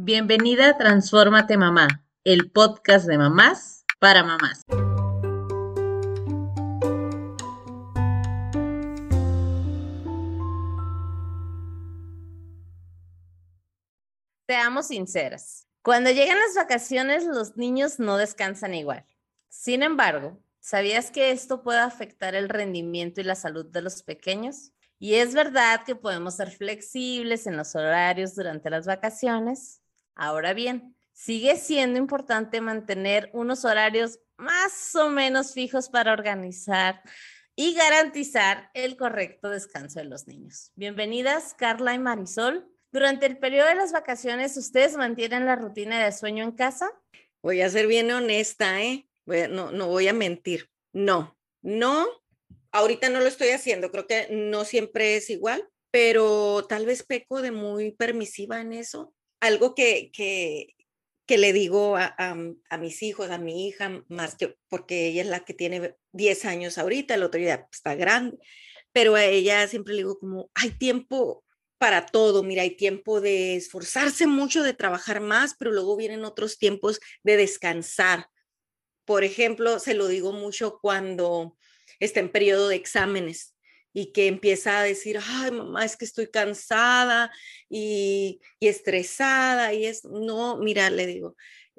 Bienvenida a Transfórmate Mamá, el podcast de mamás para mamás. Seamos sinceras, cuando llegan las vacaciones los niños no descansan igual. Sin embargo, ¿sabías que esto puede afectar el rendimiento y la salud de los pequeños? Y es verdad que podemos ser flexibles en los horarios durante las vacaciones, Ahora bien, sigue siendo importante mantener unos horarios más o menos fijos para organizar y garantizar el correcto descanso de los niños. Bienvenidas, Carla y Marisol. Durante el periodo de las vacaciones, ¿ustedes mantienen la rutina de sueño en casa? Voy a ser bien honesta, ¿eh? no, no voy a mentir. No, no, ahorita no lo estoy haciendo. Creo que no siempre es igual, pero tal vez peco de muy permisiva en eso algo que, que, que le digo a, a, mis hijos, a mi hija, más que porque ella es la que tiene 10 años ahorita, el otro día está grande, pero a ella siempre le digo como, hay tiempo para todo, mira, hay tiempo de esforzarse mucho, de trabajar más, pero luego vienen otros tiempos de descansar. Por ejemplo, se lo digo mucho cuando está en periodo de exámenes y que empieza a decir, ay, mamá, es que estoy cansada y, estresada y es, no, mira, le digo,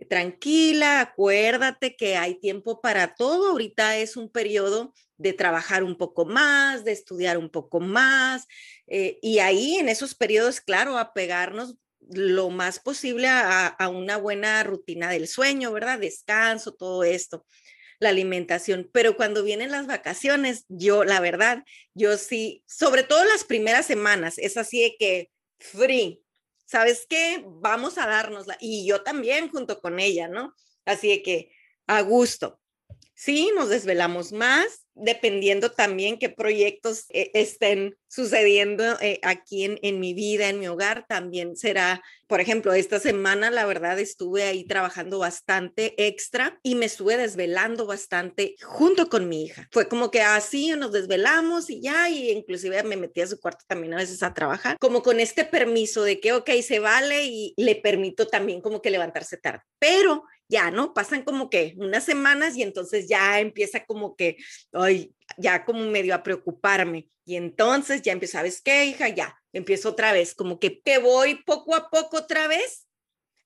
tranquila, acuérdate que hay tiempo para todo, ahorita es un periodo de trabajar un poco más, de estudiar un poco más, eh, y ahí en esos periodos, claro, apegarnos lo más posible a, a, una buena rutina del sueño, ¿verdad? Descanso, todo esto la alimentación, pero cuando vienen las vacaciones, yo, la verdad, yo sí, sobre todo las primeras semanas, es así de que free, ¿sabes qué? Vamos a dárnosla. Y yo también junto con ella, ¿no? Así de que a gusto. Sí, nos desvelamos más, dependiendo también qué proyectos eh, estén sucediendo eh, aquí en, mi vida, en mi hogar, también será, por ejemplo, esta semana la verdad estuve ahí trabajando bastante extra y me estuve desvelando bastante junto con mi hija. Fue como que así nos desvelamos y ya, y inclusive me metí a su cuarto también a veces a trabajar, como con este permiso de que, ok, se vale y le permito también como que levantarse tarde, pero ya, ¿no? Pasan como que unas semanas y entonces ya empieza como que, ay, ya como medio a preocuparme. Y entonces ya empiezo, ¿sabes qué, hija? Ya, empiezo otra vez, como que, que voy poco a poco otra vez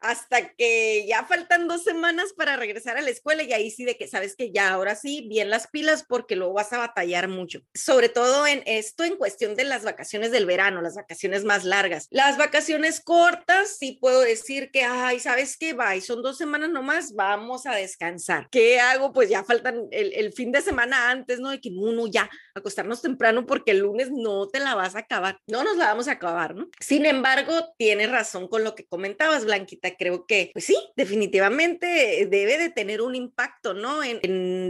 hasta que ya faltan dos semanas para regresar a la escuela y ahí sí de que sabes que ya ahora sí, bien las pilas porque luego vas a batallar mucho. Sobre todo en esto en cuestión de las vacaciones del verano, las vacaciones más largas. Las vacaciones cortas, sí puedo decir que, ay, ¿sabes qué? Va, y son dos semanas nomás, vamos a descansar. ¿Qué hago? Pues ya faltan el, el fin de semana antes, ¿no? De que uno ya acostarnos temprano porque el lunes no te la vas a acabar. No nos la vamos a acabar, ¿no? Sin embargo, tienes razón con lo que comentabas, Blanquita creo que, pues sí, definitivamente debe de tener un impacto, ¿no? En,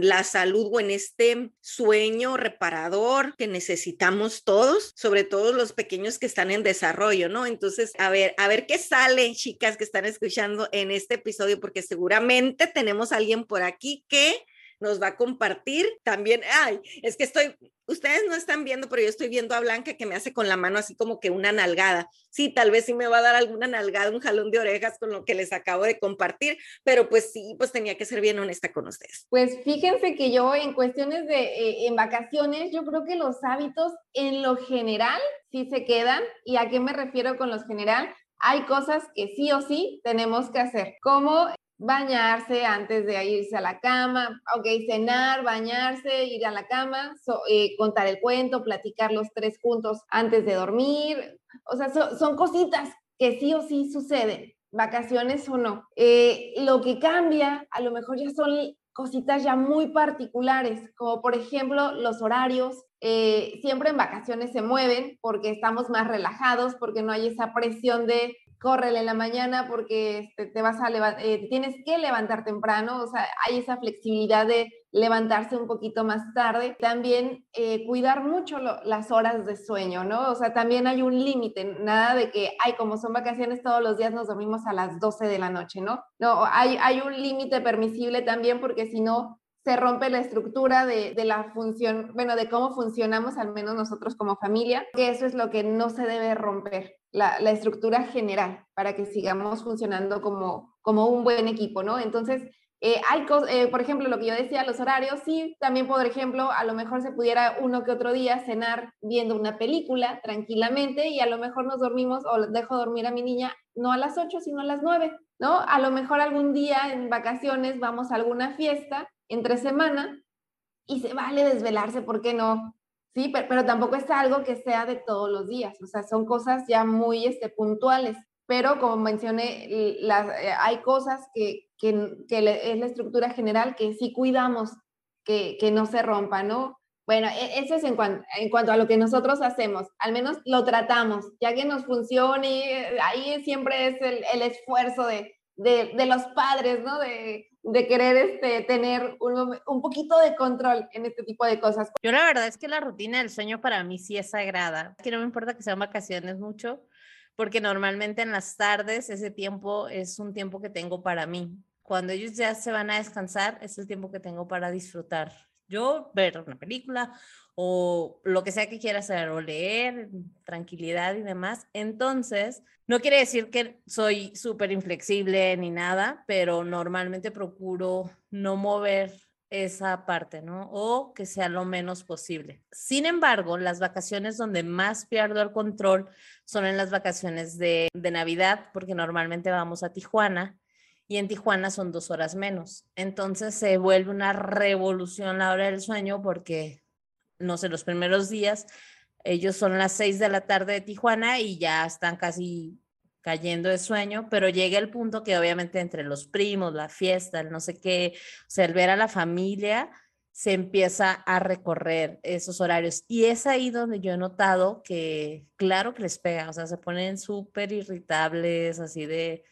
la salud o en este sueño reparador que necesitamos todos, sobre todo los pequeños que están en desarrollo, ¿no? Entonces, a ver, a ver qué sale, chicas que están escuchando en este episodio, porque seguramente tenemos alguien por aquí que nos va a compartir también. Ay, es que estoy, ustedes no están viendo, pero yo estoy viendo a Blanca que me hace con la mano así como que una nalgada. Sí, tal vez sí me va a dar alguna nalgada, un jalón de orejas con lo que les acabo de compartir, pero pues sí, pues tenía que ser bien honesta con ustedes. Pues fíjense que yo en cuestiones de, eh, en vacaciones, yo creo que los hábitos en lo general sí se quedan. ¿Y a qué me refiero con los general? Hay cosas que sí o sí tenemos que hacer, como bañarse antes de irse a la cama, ok, cenar, bañarse, ir a la cama, eh, contar el cuento, platicar los tres juntos antes de dormir. O sea, son cositas que sí o sí suceden, vacaciones o no. Eh, lo que cambia, a lo mejor ya son cositas ya muy particulares, como por ejemplo los horarios. Eh, siempre en vacaciones se mueven porque estamos más relajados, porque no hay esa presión de córrele en la mañana porque este, te vas a eh, tienes que levantar temprano, o sea, hay esa flexibilidad de levantarse un poquito más tarde. También eh, cuidar mucho las horas de sueño, ¿no? O sea, también hay un límite, nada de que, ay, como son vacaciones todos los días nos dormimos a las 12 de la noche, ¿no? No, hay, hay un límite permisible también porque si no, se rompe la estructura de, de, la función, bueno, de cómo funcionamos, al menos nosotros como familia, que eso es lo que no se debe romper. la, estructura general para que sigamos funcionando como, como un buen equipo, ¿no? Entonces, eh, hay eh, por ejemplo, lo que yo decía, los horarios, sí, también, por ejemplo, a lo mejor se pudiera uno que otro día cenar viendo una película tranquilamente y a lo mejor nos dormimos o dejo dormir a mi niña no a las 8, sino a las 9, ¿no? A lo mejor algún día en vacaciones vamos a alguna fiesta entre semana y se vale desvelarse, ¿por qué no? Sí, pero, pero, tampoco es algo que sea de todos los días, o sea, son cosas ya muy este, puntuales pero como mencioné, eh, hay cosas que, que, que, es la estructura general que sí cuidamos que, que no se rompa, ¿no? Bueno, e, eso es en, cuanto, en cuanto a lo que nosotros hacemos, al menos lo tratamos, ya que nos funcione, ahí siempre es el, el esfuerzo de, de, de, los padres, ¿no? De, de querer este, tener un, un, poquito de control en este tipo de cosas. Yo la verdad es que la rutina del sueño para mí sí es sagrada, que no me importa que sean vacaciones mucho, porque normalmente en las tardes ese tiempo es un tiempo que tengo para mí. Cuando ellos ya se van a descansar, es el tiempo que tengo para disfrutar. Yo ver una película o lo que sea que quiera hacer, o leer, tranquilidad y demás. Entonces, no quiere decir que soy súper inflexible ni nada, pero normalmente procuro no mover esa parte, ¿no? O que sea lo menos posible. Sin embargo, las vacaciones donde más pierdo el control son en las vacaciones de, de Navidad, porque normalmente vamos a Tijuana y en Tijuana son dos horas menos. Entonces se vuelve una revolución la hora del sueño porque, no sé, los primeros días ellos son las seis de la tarde de Tijuana y ya están casi cayendo de sueño, pero llega el punto que obviamente entre los primos, la fiesta, el no sé qué, o sea, el ver a la familia, se empieza a recorrer esos horarios. Y es ahí donde yo he notado que, claro que les pega, o sea, se ponen súper irritables, así de,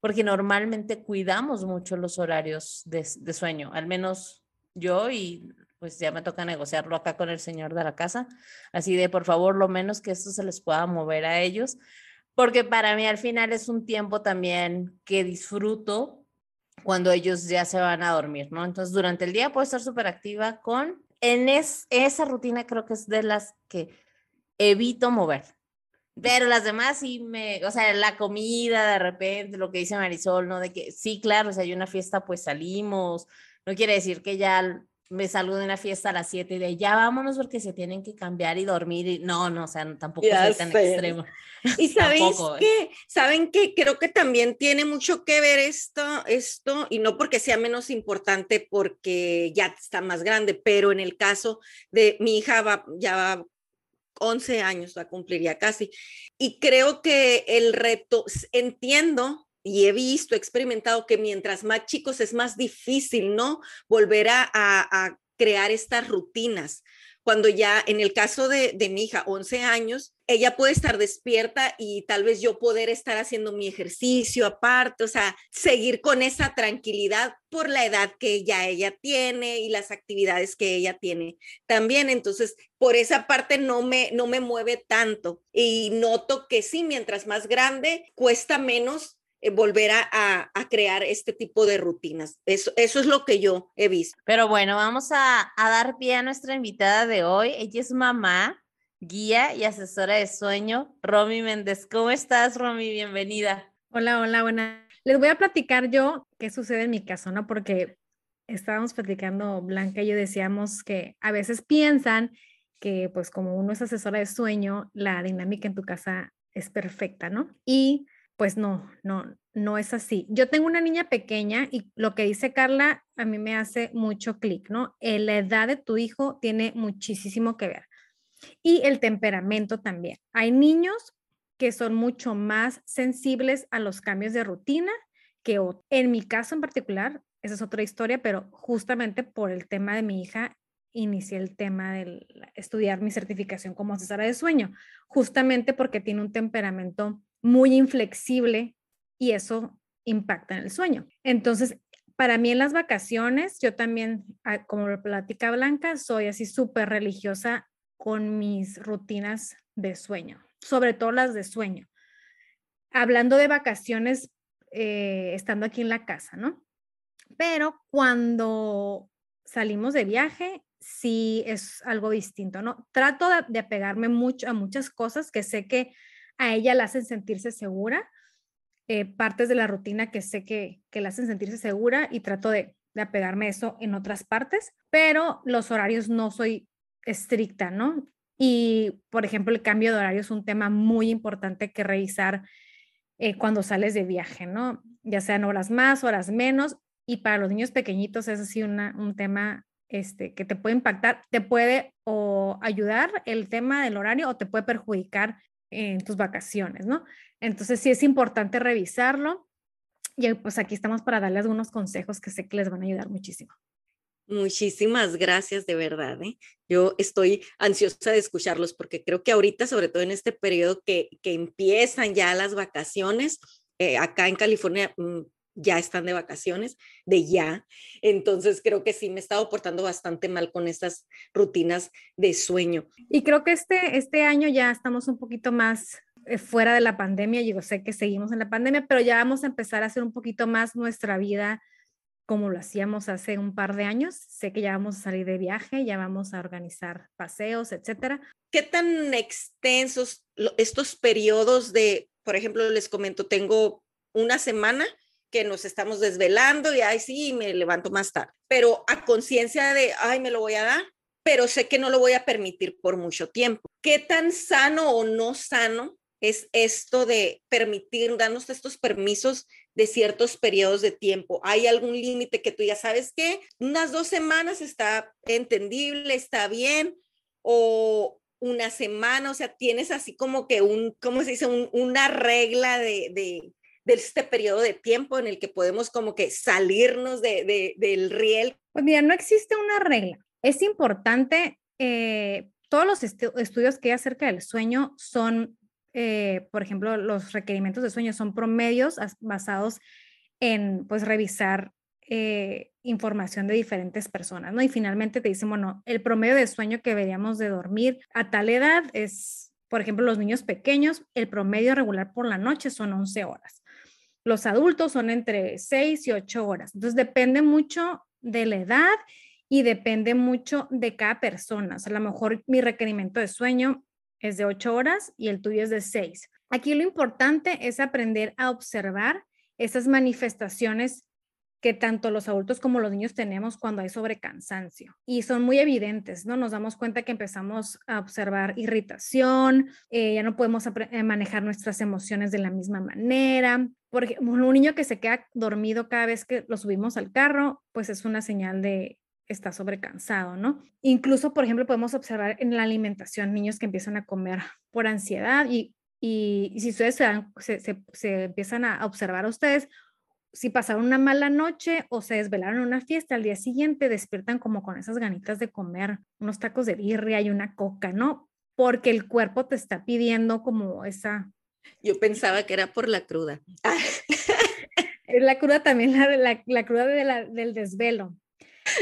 porque normalmente cuidamos mucho los horarios de, de, sueño, al menos yo y pues ya me toca negociarlo acá con el señor de la casa, así de, por favor, lo menos que esto se les pueda mover a ellos porque para mí al final es un tiempo también que disfruto cuando ellos ya se van a dormir, ¿no? Entonces, durante el día puedo estar súper activa con, en esa rutina creo que es de las que evito mover. Pero las demás sí me, o sea, la comida de repente, lo que dice Marisol, ¿no? De que sí, claro, si hay una fiesta, pues salimos. No quiere decir que ya me salgo de una fiesta a las 7 y de ya vámonos porque se tienen que cambiar y dormir. Y, no, no, o sea, tampoco es tan extremo. Y sabéis que, saben que creo que también tiene mucho que ver esto, esto, y no porque sea menos importante porque ya está más grande, pero en el caso de mi hija va, ya va 11 años, va a cumplir ya casi. Y creo que el reto, entiendo y he visto, he experimentado que mientras más chicos es más difícil, ¿no? Volver a, crear estas rutinas. Cuando ya, en el caso de, de, mi hija, 11 años, ella puede estar despierta y tal vez yo poder estar haciendo mi ejercicio aparte, o sea, seguir con esa tranquilidad por la edad que ya ella tiene y las actividades que ella tiene también. Entonces, por esa parte no me, no me mueve tanto y noto que sí, mientras más grande, cuesta menos eh, volver a, a, crear este tipo de rutinas. Eso, eso es lo que yo he visto. Pero bueno, vamos a, a dar pie a nuestra invitada de hoy. Ella es mamá, guía y asesora de sueño, Romy Méndez. ¿Cómo estás, Romy? Bienvenida. Hola, hola, buena. Les voy a platicar yo qué sucede en mi caso, ¿no? Porque estábamos platicando, Blanca y yo decíamos que a veces piensan que pues como uno es asesora de sueño, la dinámica en tu casa es perfecta, ¿no? Y pues no, no, no es así. Yo tengo una niña pequeña y lo que dice Carla a mí me hace mucho clic, ¿no? La edad de tu hijo tiene muchísimo que ver. Y el temperamento también. Hay niños que son mucho más sensibles a los cambios de rutina que otros. En mi caso en particular, esa es otra historia, pero justamente por el tema de mi hija, inicié el tema de estudiar mi certificación como asesora de sueño, justamente porque tiene un temperamento muy inflexible y eso impacta en el sueño. Entonces, para mí en las vacaciones, yo también, ah, como lo platica Blanca, soy así súper religiosa con mis rutinas de sueño, sobre todo las de sueño. Hablando de vacaciones, eh, estando aquí en la casa, ¿no? Pero cuando salimos de viaje, sí es algo distinto, ¿no? Trato de, de apegarme mucho a muchas cosas que sé que a ella la hacen sentirse segura, eh, partes de la rutina que sé que, que la hacen sentirse segura y trato de, de apegarme a eso en otras partes, pero los horarios no soy estricta, ¿no? Y, por ejemplo, el cambio de horario es un tema muy importante que revisar eh, cuando sales de viaje, ¿no? Ya sean horas más, horas menos. Y para los niños pequeñitos es así una, un tema este, que te puede impactar, te puede o ayudar el tema del horario o te puede perjudicar en tus vacaciones, ¿no? Entonces sí es importante revisarlo y pues aquí estamos para darles algunos consejos que sé que les van a ayudar muchísimo. Muchísimas gracias, de verdad. ¿eh? Yo estoy ansiosa de escucharlos porque creo que ahorita, sobre todo en este periodo que, que empiezan ya las vacaciones, eh, acá en California mm, ya están de vacaciones, de ya. Entonces creo que sí me he estado portando bastante mal con estas rutinas de sueño. Y creo que este, este año ya estamos un poquito más eh, fuera de la pandemia. Yo sé que seguimos en la pandemia, pero ya vamos a empezar a hacer un poquito más nuestra vida como lo hacíamos hace un par de años. Sé que ya vamos a salir de viaje, ya vamos a organizar paseos, etcétera. ¿Qué tan extensos estos periodos de, por ejemplo, les comento, tengo una semana que nos estamos desvelando y ay, sí, me levanto más tarde, pero a conciencia de, ay, me lo voy a dar, pero sé que no lo voy a permitir por mucho tiempo. ¿Qué tan sano o no sano es esto de permitir, darnos estos permisos de ciertos periodos de tiempo. ¿Hay algún límite que tú ya sabes que unas dos semanas está entendible, está bien? O una semana, o sea, tienes así como que un, ¿cómo se dice? una regla de, de, este periodo de tiempo en el que podemos como que salirnos de, del riel. Pues mira, no existe una regla. Es importante, eh, todos los estudios que hay acerca del sueño son eh, por ejemplo, los requerimientos de sueño son promedios basados en, pues, revisar eh, información de diferentes personas, ¿no? Y finalmente te dicen, bueno, el promedio de sueño que deberíamos de dormir a tal edad es, por ejemplo, los niños pequeños, el promedio regular por la noche son 11 horas. Los adultos son entre 6 y 8 horas. Entonces, depende mucho de la edad y depende mucho de cada persona. O a lo mejor mi requerimiento de sueño es de ocho horas y el tuyo es de seis. Aquí lo importante es aprender a observar esas manifestaciones que tanto los adultos como los niños tenemos cuando hay sobrecansancio. Y son muy evidentes, ¿no? Nos damos cuenta que empezamos a observar irritación, eh, ya no podemos eh, manejar nuestras emociones de la misma manera. Porque un niño que se queda dormido cada vez que lo subimos al carro, pues es una señal de está sobrecansado, ¿no? Incluso, por ejemplo, podemos observar en la alimentación niños que empiezan a comer por ansiedad y, y, si ustedes se, se, se, empiezan a observar a ustedes, si pasaron una mala noche o se desvelaron en una fiesta, al día siguiente despiertan como con esas ganitas de comer unos tacos de birria y una coca, ¿no? Porque el cuerpo te está pidiendo como esa... Yo pensaba que era por la cruda. la cruda también, la, la, la cruda de la, del desvelo.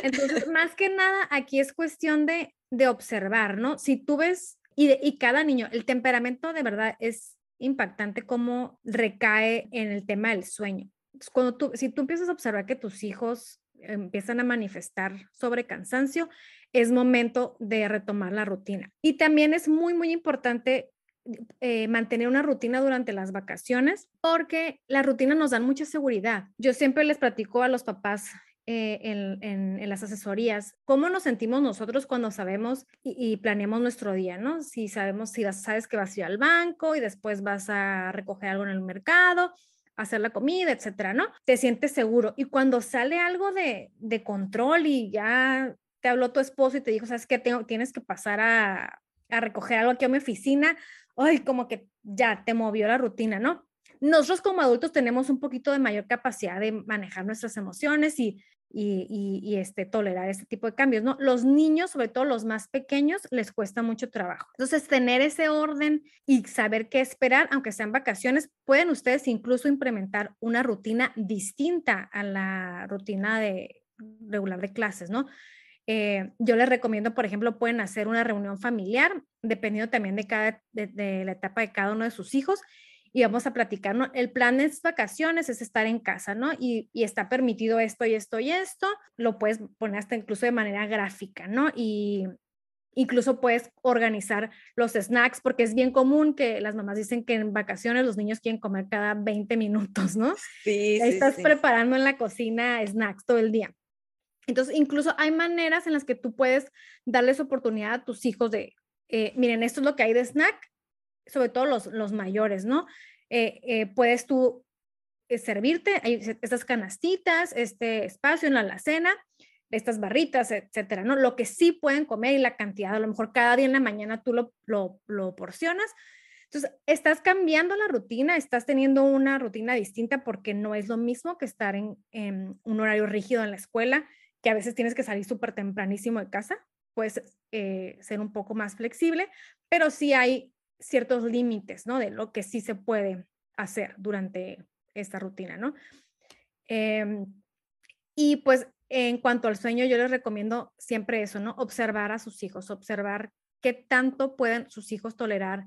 Entonces, más que nada, aquí es cuestión de, de observar, ¿no? Si tú ves, y, y cada niño, el temperamento de verdad es impactante cómo recae en el tema del sueño. cuando tú, si tú empiezas a observar que tus hijos empiezan a manifestar sobre cansancio, es momento de retomar la rutina. Y también es muy, muy importante eh, mantener una rutina durante las vacaciones porque la rutina nos da mucha seguridad. Yo siempre les platico a los papás eh, en, las asesorías, cómo nos sentimos nosotros cuando sabemos y, planeamos nuestro día, ¿no? Si sabemos, si sabes que vas a ir al banco y después vas a recoger algo en el mercado, hacer la comida, etcétera, ¿no? Te sientes seguro. Y cuando sale algo de, de control y ya te habló tu esposo y te dijo, ¿sabes qué? Tengo, tienes que pasar a, a recoger algo aquí a mi oficina, ay, como que ya te movió la rutina, ¿no? Nosotros como adultos tenemos un poquito de mayor capacidad de manejar nuestras emociones y y, este, tolerar este tipo de cambios, ¿no? Los niños, sobre todo los más pequeños, les cuesta mucho trabajo. Entonces, tener ese orden y saber qué esperar, aunque sean vacaciones, pueden ustedes incluso implementar una rutina distinta a la rutina de regular de clases, ¿no? Eh, yo les recomiendo, por ejemplo, pueden hacer una reunión familiar, dependiendo también de, cada, de la etapa de cada uno de sus hijos, y vamos a platicar, ¿no? El plan de vacaciones es estar en casa, ¿no? Y, y, está permitido esto y esto y esto, lo puedes poner hasta incluso de manera gráfica, ¿no? Y, Incluso puedes organizar los snacks, porque es bien común que las mamás dicen que en vacaciones los niños quieren comer cada 20 minutos, ¿no? Sí, Ahí sí, estás sí. preparando en la cocina snacks todo el día. Entonces, incluso hay maneras en las que tú puedes darles oportunidad a tus hijos de, eh, miren, esto es lo que hay de snack, sobre todo los, los mayores, ¿no? Eh, eh, puedes tú eh, servirte, hay estas canastitas, este espacio en la alacena, estas barritas, etcétera, ¿no? Lo que sí pueden comer y la cantidad, a lo mejor cada día en la mañana tú lo, lo, lo porcionas. Entonces, estás cambiando la rutina, estás teniendo una rutina distinta porque no es lo mismo que estar en, en un horario rígido en la escuela, que a veces tienes que salir súper tempranísimo de casa, puedes eh, ser un poco más flexible, pero sí hay ciertos límites, ¿no? De lo que sí se puede hacer durante esta rutina, ¿no? Em, y pues en cuanto al sueño, yo les recomiendo siempre eso, ¿no? Observar a sus hijos, observar qué tanto pueden sus hijos tolerar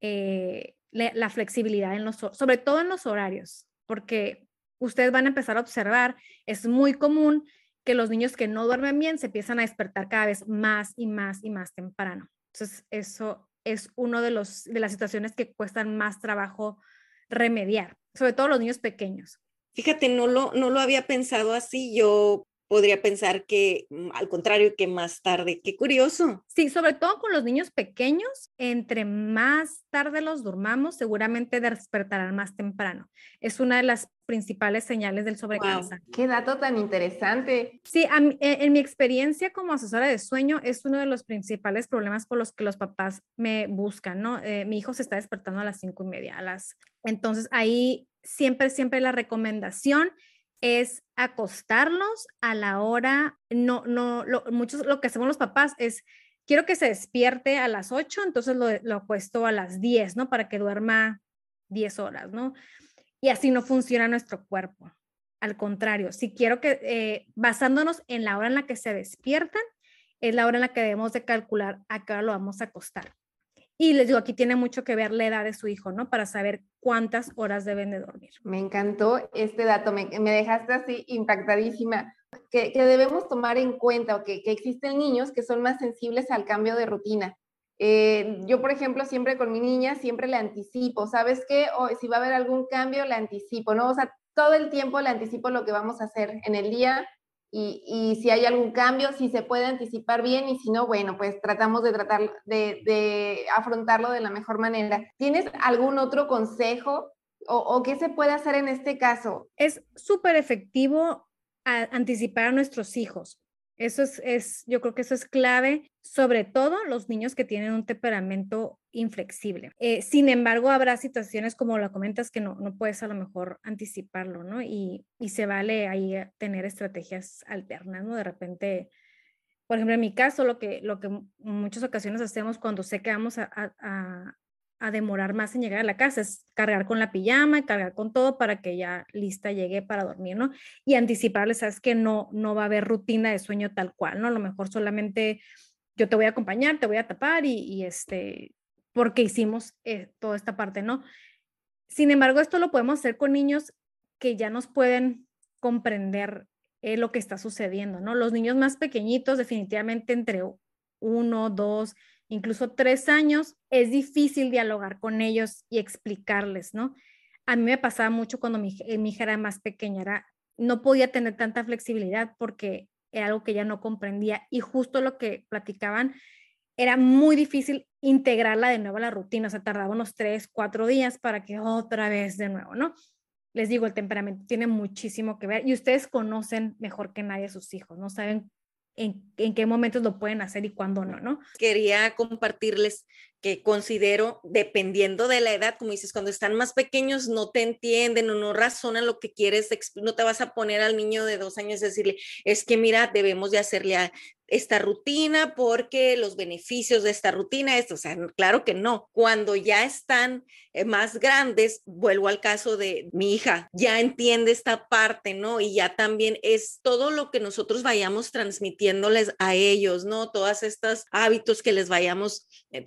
eh, le- la flexibilidad en los, sobre todo en los horarios, porque ustedes van a empezar a observar, es muy común que los niños que no duermen bien se empiezan a despertar cada vez más y más y más temprano. Entonces, eso es uno de los de las situaciones que cuestan más trabajo remediar, sobre todo los niños pequeños. Fíjate, no lo, no lo había pensado así. Yo podría pensar que mm, al contrario, que más tarde. Qué curioso. Sí, sobre todo con los niños pequeños, entre más tarde los durmamos, seguramente despertarán más temprano. Es una de las principales señales del sobrecansa. Qué dato tan interesante. Sí, a en, en mi experiencia como asesora de sueño es uno de los principales problemas por los que los papás me buscan, ¿no? Eh, mi hijo se está despertando a las cinco y media, a las... Entonces ahí siempre, siempre la recomendación es acostarlos a la hora, no, no, lo, muchos lo que hacemos los papás es, quiero que se despierte a las 8, entonces lo, lo acuesto a las 10, ¿no? Para que duerma 10 horas, ¿no? Y así no funciona nuestro cuerpo. Al contrario, si quiero que, eh, basándonos en la hora en la que se despiertan, es la hora en la que debemos de calcular a qué hora lo vamos a acostar. Y les digo, aquí tiene mucho que ver la edad de su hijo, ¿no? Para saber cuántas horas deben de dormir. Me encantó este dato, me, dejaste así impactadísima. Que, debemos tomar en cuenta o que, existen niños que son más sensibles al cambio de rutina. Eh, yo, por ejemplo, siempre con mi niña, siempre le anticipo, ¿sabes qué? Si va a haber algún cambio, le anticipo, ¿no? O sea, todo el tiempo le anticipo lo que vamos a hacer en el día y, si hay algún cambio, si se puede anticipar bien y si no, bueno, pues tratamos de tratar de, afrontarlo de la mejor manera. ¿Tienes algún otro consejo o, qué se puede hacer en este caso? Es súper efectivo anticipar a nuestros hijos. Eso es, es, yo creo que eso es clave, sobre todo los niños que tienen un temperamento inflexible. Eh, sin embargo, habrá situaciones como lo comentas que no, no puedes a lo mejor anticiparlo, ¿no? Y, y se vale ahí eh, tener estrategias alternas, ¿no? De repente, por ejemplo, en mi caso, lo que, lo que muchas ocasiones hacemos cuando sé que vamos a- a- demorar más en llegar a la casa es cargar con la pijama, cargar con todo para que ya lista llegue para dormir, ¿no? Y anticiparles, sabes que no, no va a haber rutina de sueño tal cual, ¿no? A lo mejor solamente yo te voy a acompañar, te voy a tapar y, y este, porque hicimos eh, toda esta parte, ¿no? Sin embargo, esto lo podemos hacer con niños que ya nos pueden comprender eh, lo que está sucediendo, ¿no? Los niños más pequeñitos, definitivamente entre uno, dos, incluso tres años, es difícil dialogar con ellos y explicarles, ¿no? A mí me pasaba mucho cuando mi, mi hija era más pequeña, no podía tener tanta flexibilidad porque era algo que ella no comprendía y justo lo que platicaban era muy difícil integrarla de nuevo a la rutina, o sea, tardaba unos tres, cuatro días para que otra vez de nuevo, ¿no? Les digo, el temperamento tiene muchísimo que ver y ustedes conocen mejor que nadie a sus hijos, ¿no? Saben en, qué momentos lo pueden hacer y cuándo no, ¿no? Quería compartirles que considero, dependiendo de la edad, como dices, cuando están más pequeños no te entienden o no razonan lo que quieres, no te vas a poner al niño de dos años y decirle, es que mira, debemos de hacerle esta rutina porque los beneficios de esta rutina, esto, o sea, claro que no. Cuando ya están eh, más grandes, vuelvo al caso de mi hija, ya entiende esta parte, ¿no? Y ya también es todo lo que nosotros vayamos transmitiéndoles a ellos, ¿no? Todas estas hábitos que les vayamos eh,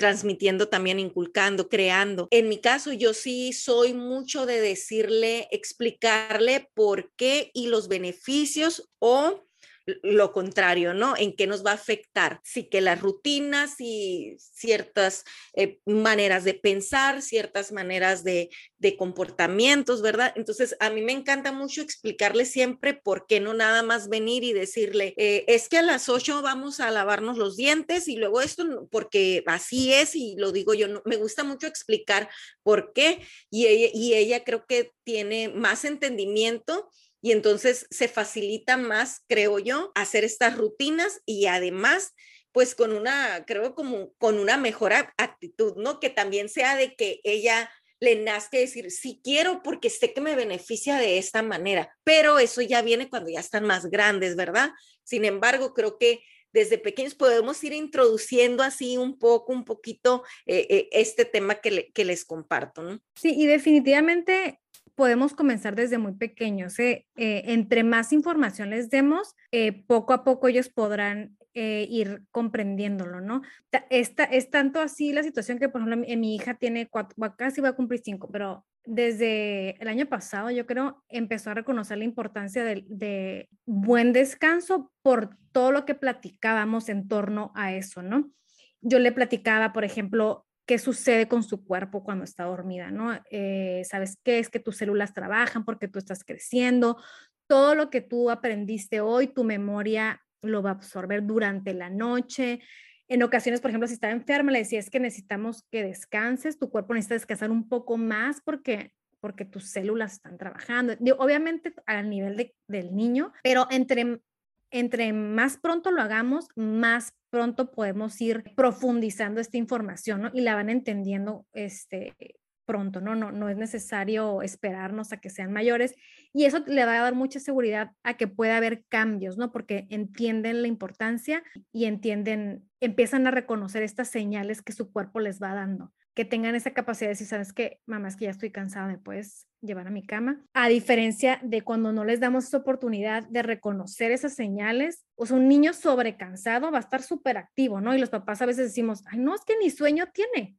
también, inculcando, creando. En mi caso, yo sí soy mucho de decirle, explicarle por qué y los beneficios o lo contrario, ¿no? ¿En qué nos va a afectar? Sí que las rutinas y ciertas eh, maneras de pensar, ciertas maneras de, de comportamientos, ¿verdad? Entonces, a mí me encanta mucho explicarle siempre por qué no nada más venir y decirle, eh, es que a las 8 vamos a lavarnos los dientes y luego esto, porque así es y lo digo yo, no, me gusta mucho explicar por qué y ella, y ella creo que tiene más entendimiento y entonces se facilita más, creo yo, hacer estas rutinas y además pues con una, creo como con una mejor actitud, ¿no? Que también sea de que ella le nazca decir, sí quiero porque sé que me beneficia de esta manera, pero eso ya viene cuando ya están más grandes, ¿verdad? Sin embargo, creo que desde pequeños podemos ir introduciendo así un poco, un poquito eh, eh, este tema que, que les comparto, ¿no? Sí, y definitivamente podemos comenzar desde muy pequeños. ¿eh? Eh, entre más información les demos, eh, poco a poco ellos podrán ir comprendiéndolo, ¿no? Esta, es tanto así la situación que, por ejemplo, mi, hija tiene cuatro, casi va a cumplir cinco, pero desde el año pasado, yo creo, empezó a reconocer la importancia de, de buen descanso por todo lo que platicábamos en torno a eso, ¿no? Yo le platicaba, por ejemplo, qué sucede con su cuerpo cuando está dormida, ¿no? Eh, ¿Sabes qué? Es que tus células trabajan porque tú estás creciendo. Todo lo que tú aprendiste hoy, tu memoria lo va a absorber durante la noche. En ocasiones, por ejemplo, si estaba enferma, le decía, es que necesitamos que descanses, tu cuerpo necesita descansar un poco más porque porque tus células están trabajando. Obviamente al nivel del niño, pero entre entre más pronto lo hagamos, más pronto podemos ir profundizando esta información y la van entendiendo este, pronto, ¿no? ¿no? No es necesario esperarnos a que sean mayores y eso le va a dar mucha seguridad a que pueda haber cambios, ¿no? Porque entienden la importancia y entienden, empiezan a reconocer estas señales que su cuerpo les va dando que tengan esa capacidad de decir, sabes que mamá, es que ya estoy cansada, me puedes llevar a mi cama. A diferencia de cuando no les damos esa oportunidad de reconocer esas señales, o sea, un niño sobrecansado va a estar súper activo, ¿no? Y los papás a veces decimos, ay, no, es que ni sueño tiene,